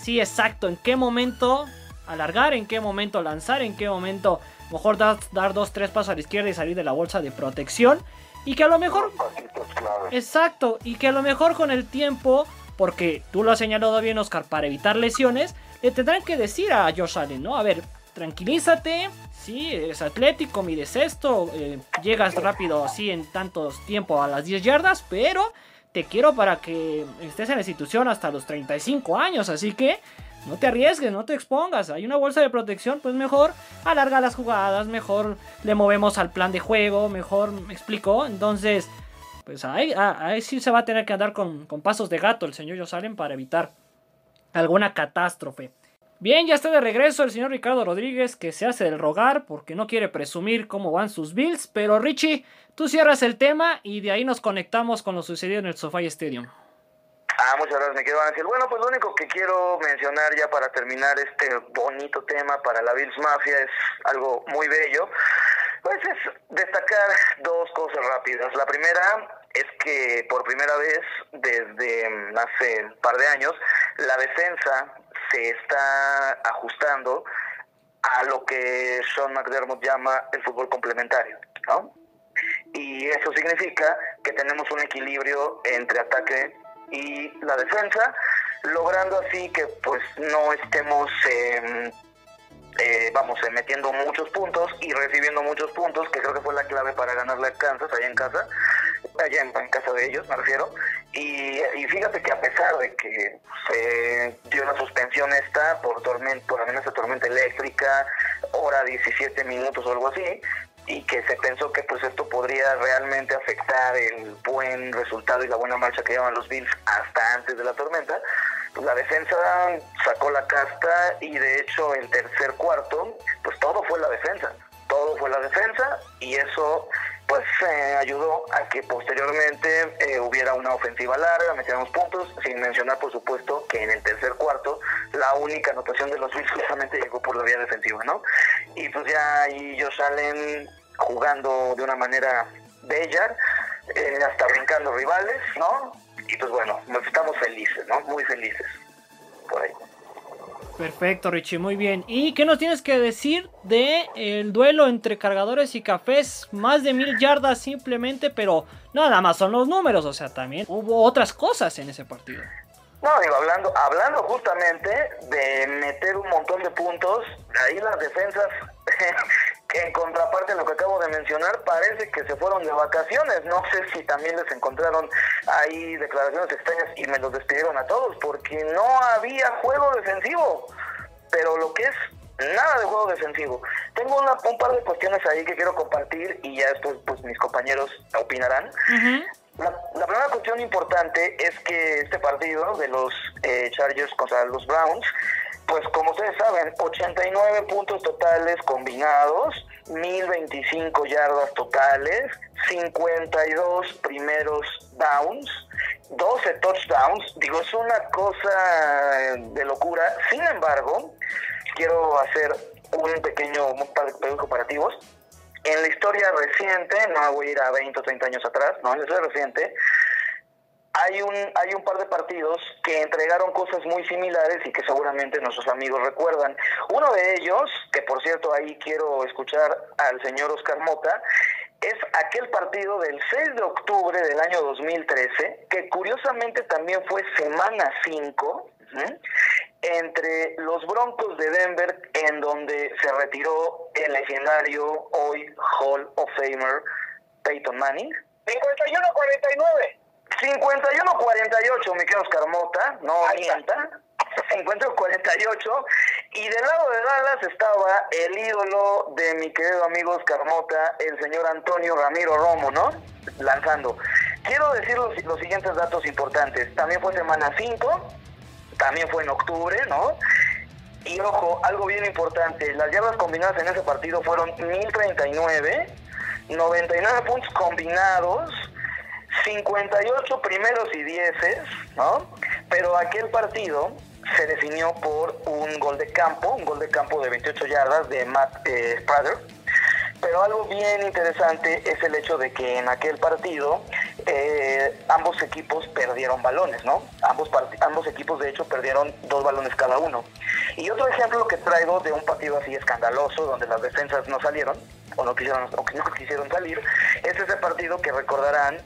[SPEAKER 1] sí, exacto, en qué momento alargar, en qué momento lanzar, en qué momento mejor dar, dar dos, tres pasos a la izquierda y salir de la bolsa de protección. Y que a lo mejor... Exacto, y que a lo mejor con el tiempo, porque tú lo has señalado bien Oscar, para evitar lesiones, le tendrán que decir a Josh Allen, ¿no? A ver, tranquilízate. Sí, eres atlético, mides esto, eh, llegas rápido así en tantos tiempo a las 10 yardas, pero te quiero para que estés en la institución hasta los 35 años, así que no te arriesgues, no te expongas. Hay una bolsa de protección, pues mejor alarga las jugadas, mejor le movemos al plan de juego, mejor me explico. Entonces, pues ahí, ah, sí se va a tener que andar con, con pasos de gato el señor Josalen para evitar alguna catástrofe. Bien, ya está de regreso el señor Ricardo Rodríguez que se hace del rogar porque no quiere presumir cómo van sus Bills. Pero Richie, tú cierras el tema y de ahí nos conectamos con lo sucedido en el SoFi Stadium.
[SPEAKER 2] Ah, muchas gracias, me quedo decir. Bueno, pues lo único que quiero mencionar ya para terminar este bonito tema para la Bills Mafia es algo muy bello. Pues es destacar dos cosas rápidas. La primera es que por primera vez desde mm, hace un par de años la defensa se está ajustando a lo que Sean McDermott llama el fútbol complementario, ¿no? Y eso significa que tenemos un equilibrio entre ataque y la defensa, logrando así que pues no estemos, eh, vamos, eh, metiendo muchos puntos y recibiendo muchos puntos, que creo que fue la clave para ganarle a Kansas allá en casa, allá en, casa de ellos, me refiero. Y, fíjate que a pesar de que se dio una suspensión esta por tormenta, por amenaza tormenta eléctrica, hora 17 minutos o algo así, y que se pensó que pues esto podría realmente afectar el buen resultado y la buena marcha que llevan los Bills hasta antes de la tormenta, pues la defensa sacó la casta y de hecho el tercer cuarto, pues todo fue la defensa, todo fue la defensa y eso pues eh, ayudó a que posteriormente eh, hubiera una ofensiva larga, metiéramos puntos, sin mencionar por supuesto que en el tercer cuarto la única anotación de los Bills justamente llegó por la vía defensiva, ¿no? Y pues ya ahí ellos salen jugando de una manera bella, eh, hasta brincando rivales, ¿no? Y pues bueno, estamos felices, ¿no? Muy felices por ahí.
[SPEAKER 1] Perfecto, Richie, muy bien. ¿Y qué nos tienes que decir de el duelo entre cargadores y cafés? Más de mil yardas simplemente, pero nada más son los números, o sea, también hubo otras cosas en ese partido.
[SPEAKER 2] No, digo, hablando, hablando justamente de meter un montón de puntos, ahí las defensas [laughs]
[SPEAKER 4] en contraparte a lo que acabo de mencionar, parece que se fueron de vacaciones. No sé si también les encontraron ahí declaraciones extrañas y me los despidieron a todos, porque no había juego defensivo. Pero lo que es nada de juego defensivo. Tengo una, un par de cuestiones ahí que quiero compartir y ya después pues mis compañeros opinarán. la, primera cuestión importante es que este partido de los eh, Chargers contra los Browns pues como ustedes saben, 89 puntos totales combinados, 1025 yardas totales, 52 primeros downs, 12 touchdowns. Digo, es una cosa de locura. Sin embargo, quiero hacer un pequeño un par de comparativos. En la historia reciente, no voy a ir a 20 o 30 años atrás, no, en la historia reciente, hay un, hay un par de partidos que entregaron cosas muy similares y que seguramente nuestros amigos recuerdan. Uno de ellos, que por cierto ahí quiero escuchar al señor Oscar Mota, es aquel partido del 6 de octubre del año 2013, que curiosamente también fue semana 5, entre los Broncos de Denver, en donde se retiró el legendario hoy Hall of Famer Peyton Manning. 51-49. 51-48, mi querido Oscar Mota, no mienta. 50-48. Y del lado de Dallas estaba el ídolo de mi querido amigo Oscar Mota, el señor Antonio Ramiro Romo, ¿no? Lanzando. Quiero decir los, los siguientes datos importantes. También fue semana 5, también fue en octubre, ¿no? Y ojo, algo bien importante, las yardas combinadas en ese partido fueron 1039, 99 puntos combinados, 58 primeros y dieces, ¿no? Pero aquel partido se definió por un gol de campo, un gol de campo de 28 yardas de Matt eh, Pero algo bien interesante es el hecho de que en aquel partido eh, ambos equipos perdieron balones, ¿no? Ambos, ambos equipos de hecho perdieron dos balones cada uno. Y otro ejemplo que traigo de un partido así escandaloso, donde las defensas no salieron, o no quisieron, o que no [laughs] quisieron salir, es ese partido que recordarán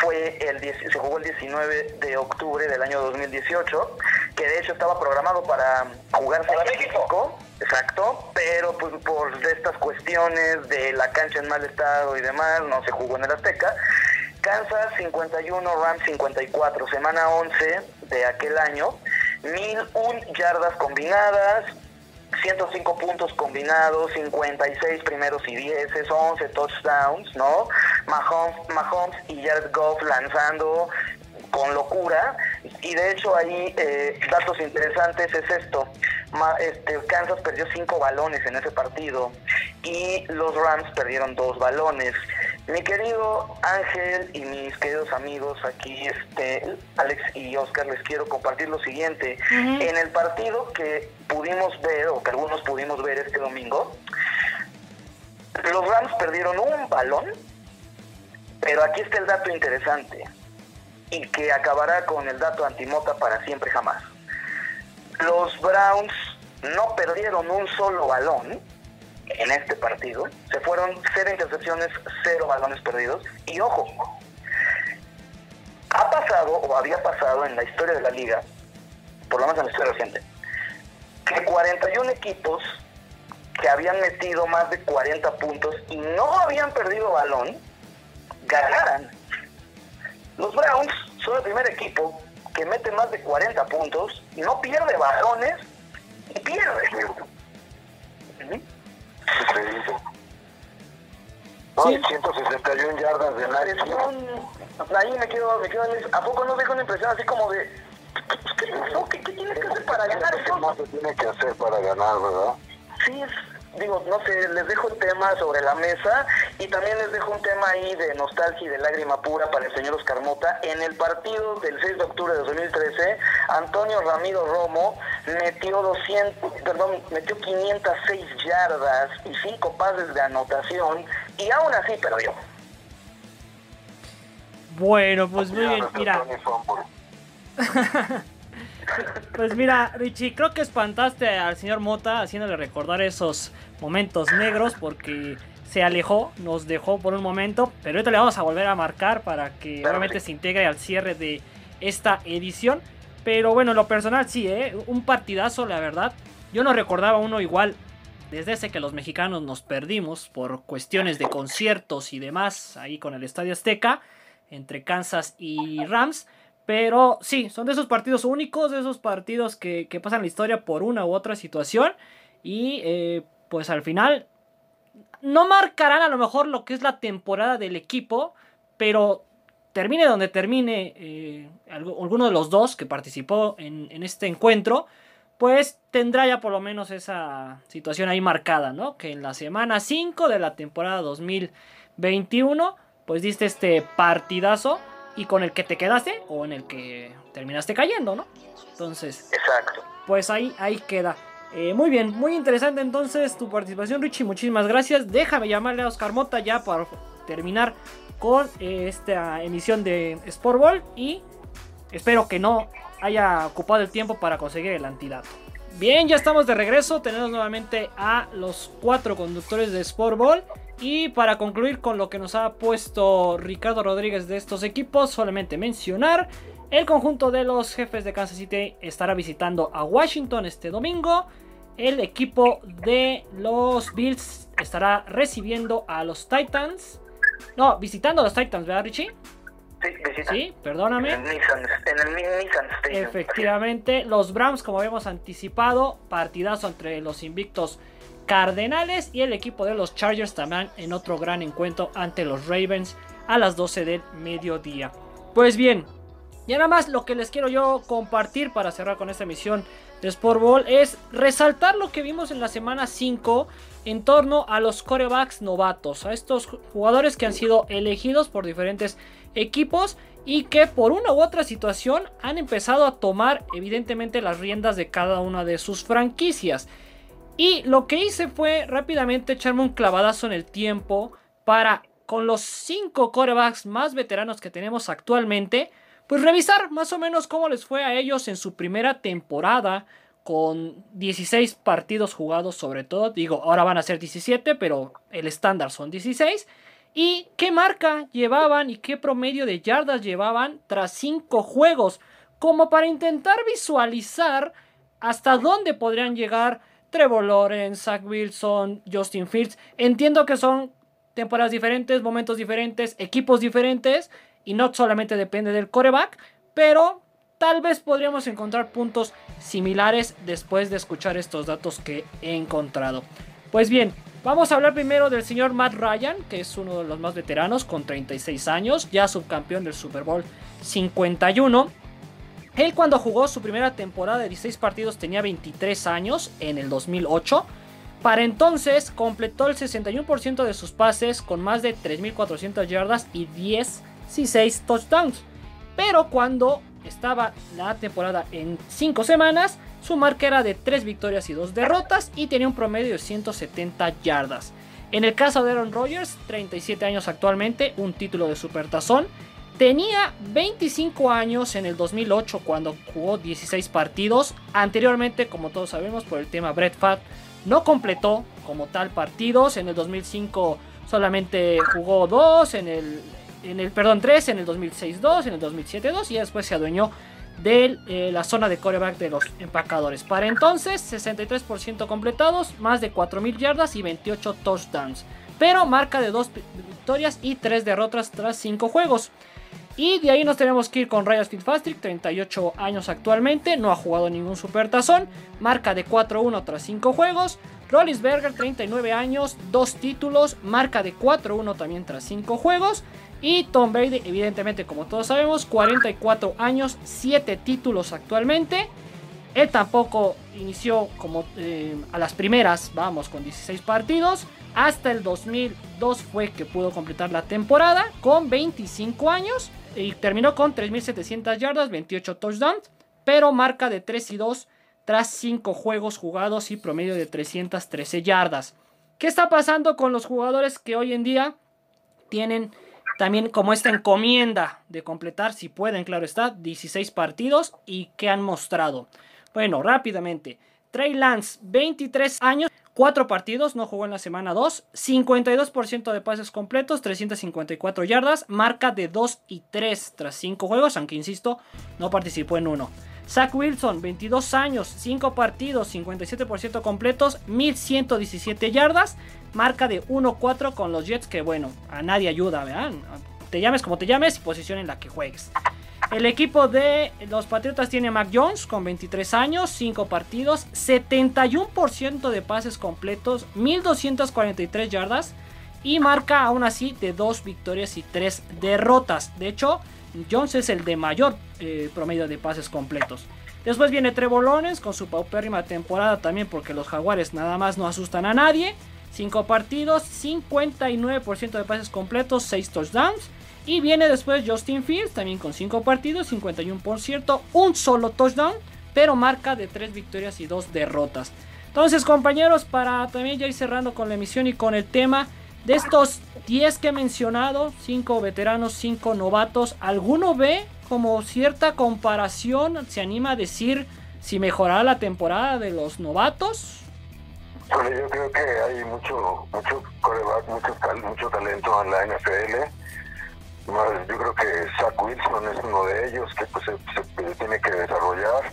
[SPEAKER 4] fue el se jugó el 19 de octubre del año 2018, que de hecho estaba programado para jugarse en México. Exacto, pero pues por estas cuestiones de la cancha en mal estado y demás, no se jugó en el Azteca. Kansas 51, Rams 54, semana 11 de aquel año, 1001 yardas combinadas, 105 puntos combinados, 56 primeros y 10, 11 touchdowns, ¿no? Mahomes, Mahomes y Jared Goff lanzando con locura. Y de hecho ahí eh, datos interesantes es esto. este, Kansas perdió 5 balones en ese partido y los Rams perdieron 2 balones. Mi querido Ángel y mis queridos amigos aquí, este, Alex y Oscar, les quiero compartir lo siguiente. En el partido que pudimos ver, o que algunos pudimos ver este domingo, los Rams perdieron un balón, pero aquí está el dato interesante y que acabará con el dato antimota para siempre jamás. Los Browns no perdieron un solo balón, en este partido. Se fueron cero intercepciones, cero balones perdidos. Y ojo, ha pasado o había pasado en la historia de la liga, por lo menos en la historia reciente, que 41 equipos que habían metido más de 40 puntos y no habían perdido balón, ganaran. Los Browns son el primer equipo que mete más de 40 puntos, no pierde balones y pierde.
[SPEAKER 3] Increíble. Sí. 161 yardas de nadie.
[SPEAKER 4] Ahí me quedo, me quedo ¿A poco no dejo una impresión así como de... ¿Qué, qué, tienes que hacer para ganar
[SPEAKER 3] eso? No se tiene que hacer para ganar, ¿verdad?
[SPEAKER 4] Sí, es digo, no sé, les dejo el tema sobre la mesa y también les dejo un tema ahí de nostalgia y de lágrima pura para el señor Oscar Mota. En el partido del 6 de octubre de 2013, Antonio Ramiro Romo metió 200, perdón, metió 506 yardas y 5 pases de anotación y aún así perdió.
[SPEAKER 1] Bueno, pues muy bien, mira. [laughs] Pues mira, Richie, creo que espantaste al señor Mota haciéndole recordar esos momentos negros porque se alejó, nos dejó por un momento, pero ahorita le vamos a volver a marcar para que obviamente se integre al cierre de esta edición. Pero bueno, lo personal sí, ¿eh? un partidazo, la verdad. Yo no recordaba uno igual desde ese que los mexicanos nos perdimos por cuestiones de conciertos y demás ahí con el Estadio Azteca entre Kansas y Rams. Pero sí, son de esos partidos únicos, de esos partidos que, pasan la historia por una u otra situación. Y eh, pues al final no marcarán a lo mejor lo que es la temporada del equipo, pero termine donde termine eh, alguno de los dos que participó en, en, este encuentro, pues tendrá ya por lo menos esa situación ahí marcada, ¿no? Que en la semana 5 de la temporada 2021, pues diste este partidazo y con el que te quedaste o en el que terminaste cayendo, ¿no? Entonces,
[SPEAKER 2] Exacto.
[SPEAKER 1] pues ahí, ahí queda. Eh, muy bien, muy interesante entonces tu participación, Richie. Muchísimas gracias. Déjame llamarle a Oscar Mota ya para terminar con eh, esta emisión de Sport Ball y espero que no haya ocupado el tiempo para conseguir el antidato. Bien, ya estamos de regreso. Tenemos nuevamente a los cuatro conductores de Sport Ball. Y para concluir con lo que nos ha puesto Ricardo Rodríguez de estos equipos, solamente mencionar, el conjunto de los jefes de Kansas City estará visitando a Washington este domingo. El equipo de los Bills estará recibiendo a los Titans. No, visitando a los Titans, ¿verdad, Richie?
[SPEAKER 2] Sí, visita.
[SPEAKER 1] Sí, perdóname.
[SPEAKER 2] En el Nissan, en el Nissan Stadium.
[SPEAKER 1] Efectivamente, los Browns, como habíamos anticipado, partidazo entre los invictos Cardenales y el equipo de los Chargers también en otro gran encuentro ante los Ravens a las 12 del mediodía. Pues bien, y nada más lo que les quiero yo compartir para cerrar con esta emisión de Sport Ball es resaltar lo que vimos en la semana 5 en torno a los corebacks novatos, a estos jugadores que han sido elegidos por diferentes equipos y que por una u otra situación han empezado a tomar evidentemente las riendas de cada una de sus franquicias. Y lo que hice fue rápidamente echarme un clavadazo en el tiempo para, con los 5 corebacks más veteranos que tenemos actualmente, pues revisar más o menos cómo les fue a ellos en su primera temporada con 16 partidos jugados sobre todo. Digo, ahora van a ser 17, pero el estándar son 16. Y qué marca llevaban y qué promedio de yardas llevaban tras 5 juegos. Como para intentar visualizar hasta dónde podrían llegar Trevor Lawrence, Zach Wilson, Justin Fields. Entiendo que son temporadas diferentes, momentos diferentes, equipos diferentes y no solamente depende del coreback, pero tal vez podríamos encontrar puntos similares después de escuchar estos datos que he encontrado. Pues bien, vamos a hablar primero del señor Matt Ryan, que es uno de los más veteranos con 36 años, ya subcampeón del Super Bowl 51. Él cuando jugó su primera temporada de 16 partidos tenía 23 años en el 2008. Para entonces completó el 61% de sus pases con más de 3.400 yardas y 10 y 6 touchdowns. Pero cuando estaba la temporada en 5 semanas, su marca era de 3 victorias y 2 derrotas y tenía un promedio de 170 yardas. En el caso de Aaron Rodgers, 37 años actualmente, un título de supertazón Tenía 25 años en el 2008 cuando jugó 16 partidos. Anteriormente, como todos sabemos, por el tema Brett Favre, no completó como tal partidos. En el 2005 solamente jugó 2, en el, en el perdón, 3, en el 2006 2, en el 2007 2 y después se adueñó de eh, la zona de coreback de los empacadores. Para entonces, 63% completados, más de 4.000 yardas y 28 touchdowns. Pero marca de 2 victorias y 3 derrotas tras 5 juegos. Y de ahí nos tenemos que ir con Ryan Fitzpatrick, 38 años actualmente, no ha jugado ningún supertazón, marca de 4-1 tras 5 juegos. Rollinsberger, 39 años, 2 títulos, marca de 4-1 también tras 5 juegos. Y Tom Brady, evidentemente, como todos sabemos, 44 años, 7 títulos actualmente. Él tampoco inició como eh, a las primeras, vamos, con 16 partidos. Hasta el 2002 fue que pudo completar la temporada con 25 años y terminó con 3.700 yardas, 28 touchdowns, pero marca de 3 y 2 tras 5 juegos jugados y promedio de 313 yardas. ¿Qué está pasando con los jugadores que hoy en día tienen también como esta encomienda de completar, si pueden, claro está, 16 partidos y que han mostrado? Bueno, rápidamente. Trey Lance, 23 años, 4 partidos, no jugó en la semana 2, 52% de pases completos, 354 yardas, marca de 2 y 3 tras 5 juegos, aunque insisto, no participó en uno. Zach Wilson, 22 años, 5 partidos, 57% completos, 1117 yardas, marca de 1-4 con los Jets, que bueno, a nadie ayuda, vean. Te llames como te llames y posición en la que juegues. El equipo de los Patriotas tiene Mac Jones con 23 años, 5 partidos, 71% de pases completos, 1243 yardas y marca aún así de 2 victorias y 3 derrotas. De hecho, Jones es el de mayor eh, promedio de pases completos. Después viene Lawrence con su paupérrima temporada también porque los Jaguares nada más no asustan a nadie. 5 partidos, 59% de pases completos, 6 touchdowns. Y viene después Justin Fields, también con 5 partidos, 51%, un solo touchdown, pero marca de 3 victorias y 2 derrotas. Entonces, compañeros, para también ya ir cerrando con la emisión y con el tema, de estos 10 que he mencionado, 5 veteranos, 5 novatos, ¿alguno ve como cierta comparación? ¿Se anima a decir si mejorará la temporada de los novatos?
[SPEAKER 3] Bueno, yo creo que hay mucho, mucho coreback, mucho, mucho talento en la NFL yo creo que Zach Wilson es uno de ellos que pues, se, tiene que desarrollar.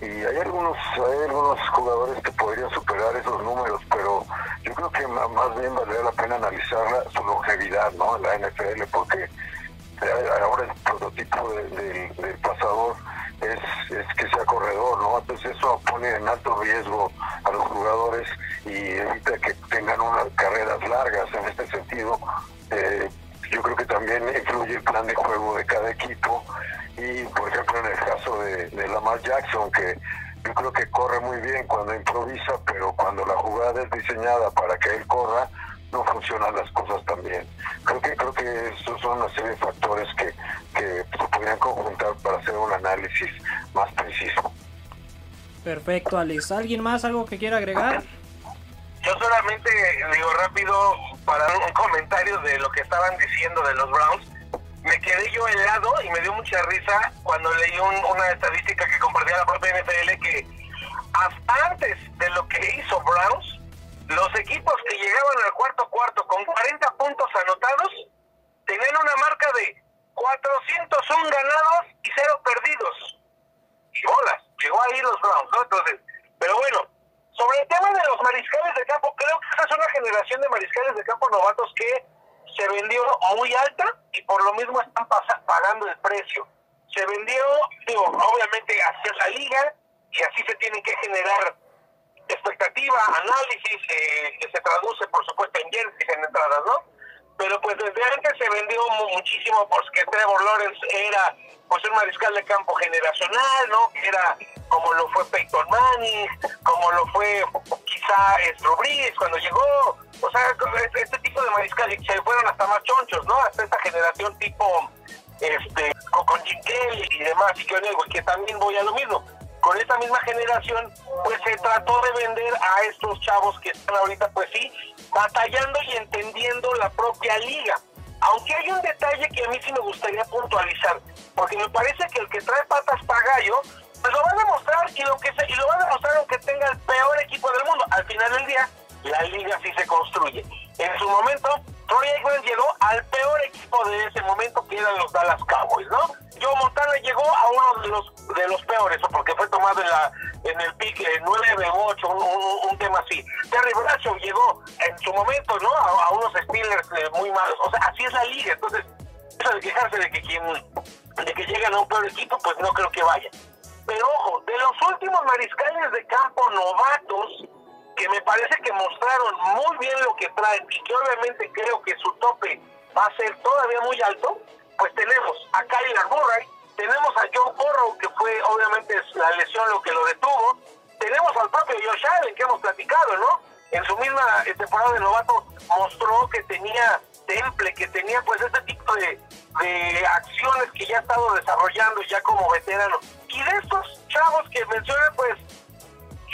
[SPEAKER 3] Y hay algunos hay algunos jugadores que podrían superar esos números pero yo creo que más bien valdría la pena analizar su longevidad no en la NFL porque ahora el prototipo del pasador es, es, que sea corredor no entonces eso pone en alto riesgo a los jugadores y evita que tengan unas carreras largas en este sentido eh, yo creo que también influye el plan de juego de cada equipo. Y por ejemplo en el caso de, Lamar Jackson que yo creo que corre muy bien cuando improvisa pero cuando la jugada es diseñada para que él corra no funcionan las cosas tan bien. Creo que creo que esos son una serie de factores que, que se podrían conjuntar para hacer un análisis más preciso.
[SPEAKER 1] Perfecto Alex. Alguien más algo que quiera agregar
[SPEAKER 2] yo solamente digo rápido para un comentario de lo que estaban diciendo de los Browns. Me quedé yo helado y me dio mucha risa cuando leí una estadística que compartía la propia NFL que hasta antes de lo que hizo Browns, los equipos que llegaban al cuarto cuarto con 40 puntos anotados tenían una marca de 401 ganados y 0 perdidos. Y bolas, llegó ahí los Browns, ¿no? Entonces, pero bueno, sobre el tema de los mariscales de campo, creo que esta es una generación de mariscales de campo novatos que se vendió muy alta y por lo mismo están pagando el precio. Se vendió, digo, obviamente es la liga y así se tienen que generar expectativa, análisis, eh, que se traduce por supuesto en jerseys, en entradas, ¿no? Pero pues desde antes se vendió muchísimo porque Trevor Lawrence era pues un mariscal de campo generacional, ¿no? Que era como lo fue Peyton Manning, como lo fue quizá Drew cuando llegó, o sea, este, este tipo de mariscales se fueron hasta más chonchos, ¿no? Hasta esta generación tipo este con Jim Kelly y demás, y que, que también voy a lo mismo. Con esta misma generación, pues se trató de vender a estos chavos que están ahorita, pues sí, batallando y entendiendo la propia liga aunque hay un detalle que a mí sí me gustaría puntualizar, porque me parece que el que trae patas para gallo, pues lo va a demostrar y lo, que se, y lo va a demostrar aunque tenga el peor equipo del mundo. Al final del día, la liga sí se construye. En su momento, Troy Aikman llegó al peor equipo de ese momento, que eran los Dallas Cowboys, ¿no? Joe Montana llegó a uno de los de los peores, porque fue tomado en la en el pick 9 o 8, un, tema así. Terry Bradshaw llegó en su momento, ¿no? A, unos Steelers eh, muy malos. O sea, así es la liga. Entonces, eso de quejarse de que quien de que llegan a un peor equipo, pues no creo que vaya. Pero ojo, de los últimos mariscales de campo novatos, que me parece que mostraron muy bien lo que traen y que obviamente creo que su tope va a ser todavía muy alto, pues tenemos a Kyler Murray, tenemos a John Burrow, que fue obviamente la lesión lo que lo detuvo. Tenemos al propio Josh Allen, que hemos platicado, ¿no? En su misma eh, temporada de novato mostró que tenía temple, que tenía pues este tipo de, acciones que ya ha estado desarrollando ya como veterano. Y de estos chavos que mencioné, pues,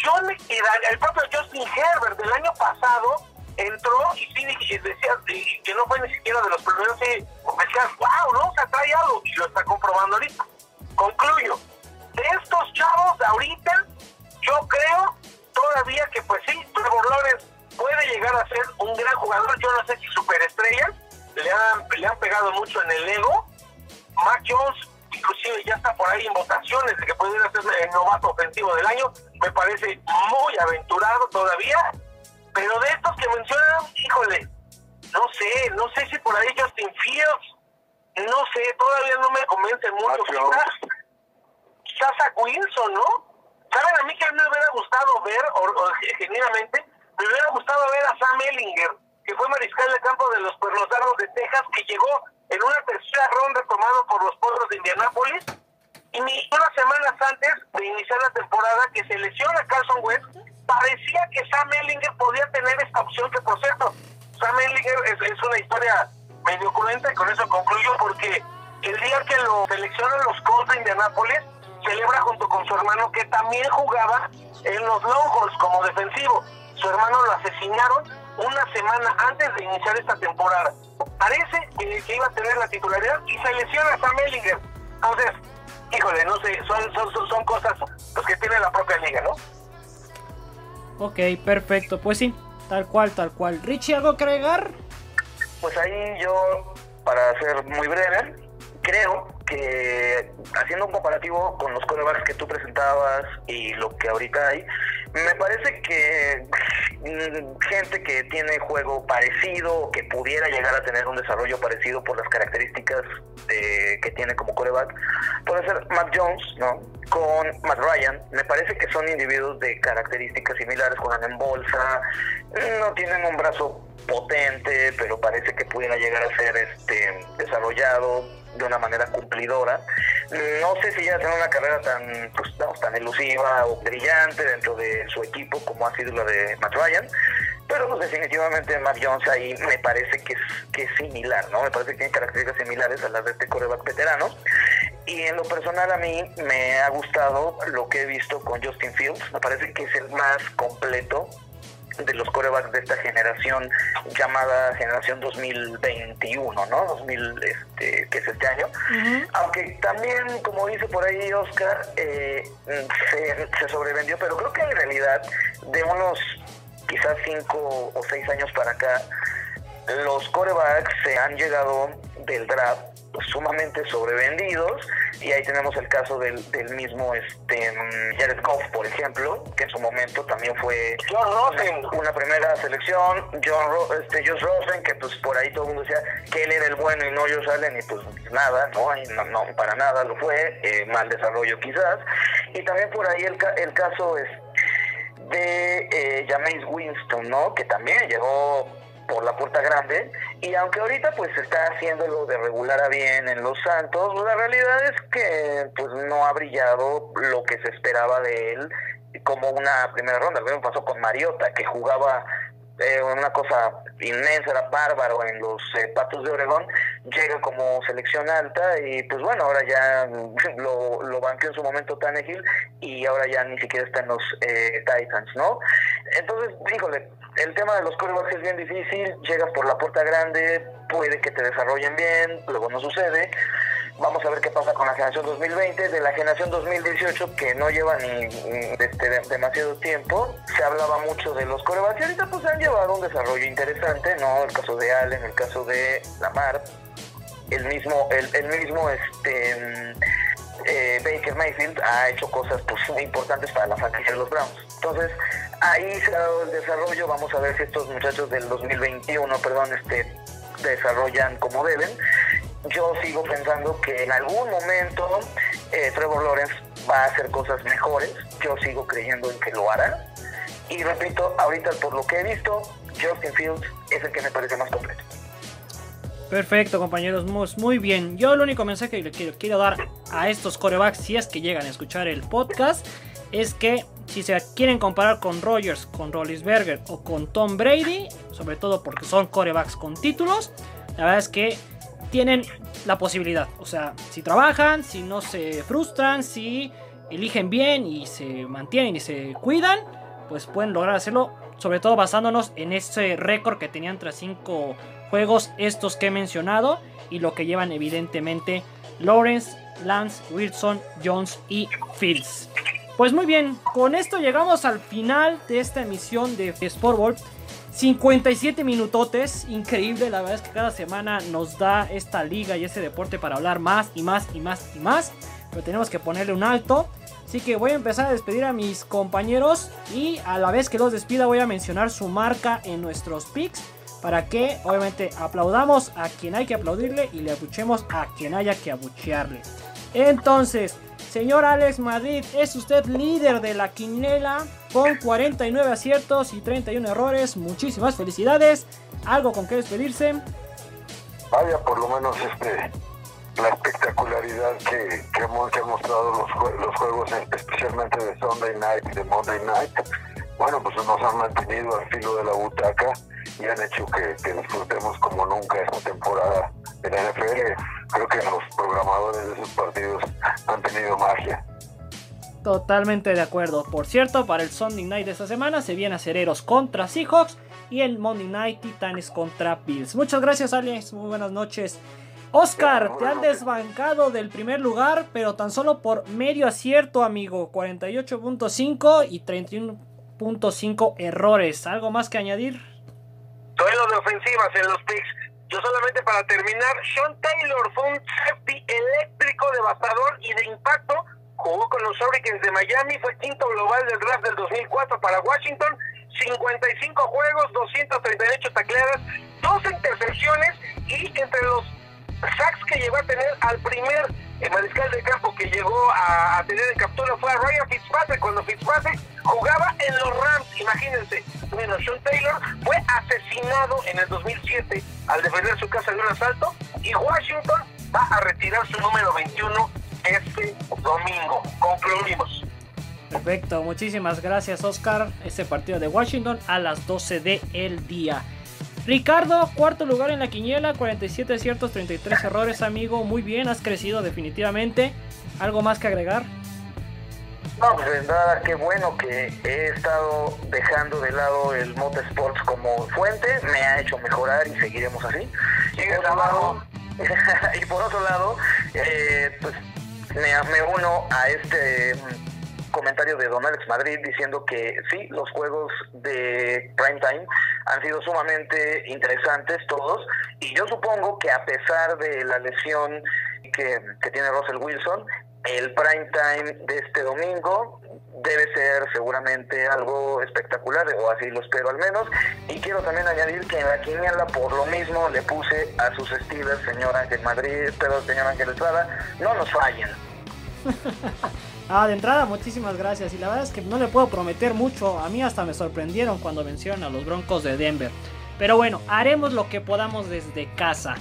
[SPEAKER 2] John, el propio Justin Herbert del año pasado, entró y sí decía que no fue ni siquiera de los primeros y decías, wow, ¿no? O sea, algo y lo está comprobando ahorita. Concluyo, de estos chavos ahorita, yo creo todavía que pues sí, Trevor
[SPEAKER 4] Lawrence puede llegar a ser un gran jugador. Yo no sé si superestrellas le han, le han pegado mucho en el ego. Mac Jones, inclusive ya está por ahí en votaciones de que pudiera ser el novato ofensivo del año. Me parece muy aventurado todavía. Pero de estos que mencionan, híjole, no sé, no sé si por ahí Justin Fields, no sé, todavía no me convence mucho. Quizás, quizás a Wilson, ¿no? ¿Saben a mí que a mí me hubiera gustado ver, o, genuinamente, me hubiera gustado ver a Sam Ellinger, que fue mariscal de campo de los Perros de Texas, que llegó en una tercera ronda tomado por los Potros de Indianápolis, y unas semanas antes de iniciar la temporada que se lesiona Carson West, parecía que Sam Ellinger podía tener esta opción, que por cierto, Sam Ellinger es, una historia medio cruenta y con eso concluyo porque el día que lo seleccionan los Colts de Indianápolis, celebra junto con su hermano que también jugaba en los Longhorns como defensivo. Su hermano lo asesinaron una semana antes de iniciar esta temporada. Parece que, iba a tener la titularidad y se lesiona a Sam Ellinger. Entonces, híjole, no sé, son, son, son cosas los que tiene la propia liga, ¿no?
[SPEAKER 1] Ok, perfecto. Pues sí, tal cual, tal cual. Richie, ¿algo que agregar?
[SPEAKER 4] Pues ahí yo, para ser muy breve, creo que haciendo un comparativo con los corebacks que tú presentabas y lo que ahorita hay, me parece que mm, gente que tiene juego parecido o que pudiera llegar a tener un desarrollo parecido por las características que tiene como coreback, puede ser Matt Jones, ¿no? Con Matt Ryan, me parece que son individuos de características similares, juegan en bolsa, no tienen un brazo potente, pero parece que pudiera llegar a ser este desarrollado de una manera cumplidora. No sé si ya hacen una carrera tan, pues, tan elusiva o brillante dentro de su equipo como ha sido la de Matt Ryan, pero pues, definitivamente Matt Jones ahí me parece que es, que es similar, ¿no? Me parece que tiene características similares a las de este coreback veterano. Y en lo personal a mí me ha gustado lo que he visto con Justin Fields, me parece que es el más completo de los corebacks de esta generación llamada generación 2021, ¿no? 2000, este, que es este año. Aunque también, como dice por ahí Oscar, eh, se, se sobrevendió, pero creo que en realidad de unos quizás cinco o seis años para acá, los corebacks se han llegado del draft sumamente sobrevendidos. Y ahí tenemos el caso del, mismo este Jared Goff por ejemplo que en su momento también fue una, primera selección. John este Josh Rosen que pues por ahí todo el mundo decía que él era el bueno y no Josh Allen y pues nada no, no, para nada lo fue. Eh, mal desarrollo quizás. Y también por ahí el, el caso es de eh, Jameis Winston no que también llegó por la puerta grande y aunque ahorita pues está haciéndolo de regular a bien en los Santos, la realidad es que pues no ha brillado lo que se esperaba de él como una primera ronda. Lo mismo pasó con Mariota, que jugaba eh, una cosa inmensa, era bárbaro en los eh, Patos de Oregón, llega como selección alta y pues bueno, ahora ya [laughs] lo, lo banqueó en su momento Tannehill y ahora ya ni siquiera está en los eh, Titans, ¿no? Entonces, híjole, el tema de los corebacks es bien difícil, llegas por la puerta grande, puede que te desarrollen bien, luego no sucede. Vamos a ver qué pasa con la generación 2020. De la generación 2018, que no lleva ni, este, demasiado tiempo, se hablaba mucho de los corebacks y ahorita pues han llevado un desarrollo interesante, ¿no? El caso de Allen, el caso de Lamar, el mismo, el, el mismo este eh, Baker Mayfield ha hecho cosas pues, muy importantes para la franquicia de los Browns. Entonces, ahí se ha dado el desarrollo. Vamos a ver si estos muchachos del 2021, perdón, este, desarrollan como deben. Yo sigo pensando que en algún momento eh, Trevor Lawrence va a hacer cosas mejores. Yo sigo creyendo en que lo hará. Y repito, ahorita por lo que he visto, Justin Fields es el que me parece más completo.
[SPEAKER 1] Perfecto, compañeros, muy bien. Yo el único mensaje que quiero, dar a estos corebacks, si es que llegan a escuchar el podcast, es que si se quieren comparar con Rogers, con Rollinsberger o con Tom Brady, sobre todo porque son corebacks con títulos, la verdad es que tienen la posibilidad. O sea, si trabajan, si no se frustran, si eligen bien y se mantienen y se cuidan, pues pueden lograr hacerlo. Sobre todo basándonos en ese récord que tenían tras 5 juegos estos que he mencionado y lo que llevan evidentemente Lawrence, Lance, Wilson, Jones y Fields. Pues muy bien, con esto llegamos al final de esta emisión de Sport Ball. 57 minutotes, increíble, la verdad es que cada semana nos da esta liga y este deporte para hablar más y más y más y más, pero tenemos que ponerle un alto. Así que voy a empezar a despedir a mis compañeros y a la vez que los despida voy a mencionar su marca en nuestros picks para que obviamente aplaudamos a quien hay que aplaudirle y le abuchemos a quien haya que abuchearle. Entonces, señor Alex Madrid, es usted líder de la quinela con 49 aciertos y 31 errores. Muchísimas felicidades. ¿Algo con qué despedirse?
[SPEAKER 3] Vaya, por lo menos este la espectacularidad que, que, hemos, que mostrado los juegos, especialmente de Sunday Night y de Monday Night, bueno, pues nos han mantenido al filo de la butaca y han hecho que, que disfrutemos como nunca esta temporada de la NFL. Creo que los programadores de esos partidos han tenido magia.
[SPEAKER 1] Totalmente de acuerdo. Por cierto, para el Sunday Night de esta semana se viene Acereros contra Seahawks y el Monday Night Titanes contra Bills. Muchas gracias, Alex. Muy buenas noches. Oscar, te han desbancado del primer lugar, pero tan solo por medio acierto, amigo. 48.5 y 31.5 errores. ¿Algo más que añadir?
[SPEAKER 2] Duelo de ofensivas en los picks. Yo solamente para terminar, Sean Taylor fue un safety eléctrico, devastador y de impacto. Jugó con los Hurricanes de Miami, fue quinto global del draft del 2004 para Washington. 55 juegos, 238 tacleadas, dos intercepciones y entre los sacks que llegó a tener al primer eh, mariscal de campo que llegó a, tener en captura fue a Ryan Fitzpatrick cuando Fitzpatrick jugaba en los Rams, imagínense. Bueno, Sean Taylor fue asesinado en el 2007 al defender su casa de un asalto y Washington va a retirar su número 21 este domingo. Concluimos.
[SPEAKER 1] Perfecto, muchísimas gracias Oscar. Este partido de Washington a las 12 del el día. Ricardo, cuarto lugar en la quiniela, 47 aciertos, 33 errores, amigo. Muy bien, has crecido definitivamente. ¿Algo más que agregar?
[SPEAKER 2] No, pues de entrada, qué bueno que he estado dejando de lado el Motorsports como fuente, me ha hecho mejorar y seguiremos así. Y por otro lado, [laughs] y por otro lado eh, pues me, me uno a este comentario de Don Alex Madrid diciendo que sí, los juegos de primetime han sido sumamente interesantes todos y yo supongo que a pesar de la lesión que, que tiene Russell Wilson, el prime time de este domingo debe ser seguramente algo espectacular, o así lo espero al menos. Y quiero también añadir que en la quiniela por lo mismo le puse a sus estilos, señor Ángel Madrid, pero señor Ángel Estrada, no nos fallen. [laughs]
[SPEAKER 1] ah, de entrada, muchísimas gracias. Y la verdad es que no le puedo prometer mucho. A mí hasta me sorprendieron cuando vencieron a los Broncos de Denver. Pero bueno, haremos lo que podamos desde casa.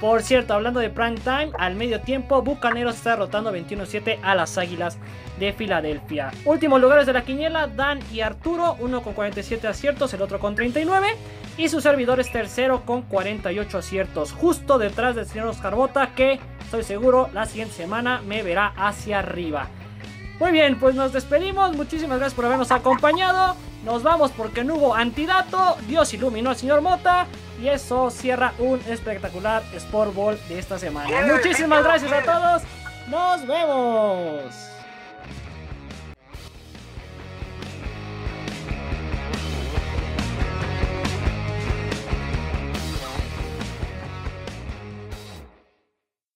[SPEAKER 1] Por cierto, hablando de prime time, al medio tiempo, Bucaneros está derrotando 21-7 a las Águilas de Filadelfia. Últimos lugares de la quiniela, Dan y Arturo, uno con 47 aciertos, el otro con 39. Y su servidor es tercero con 48 aciertos, justo detrás del señor Oscar Bota, que estoy seguro la siguiente semana me verá hacia arriba. Muy bien, pues nos despedimos. Muchísimas gracias por habernos acompañado. Nos vamos porque no hubo antidato. Dios iluminó al señor Mota. Y eso cierra un espectacular Sport Ball de esta semana. Muchísimas gracias a todos. Nos vemos.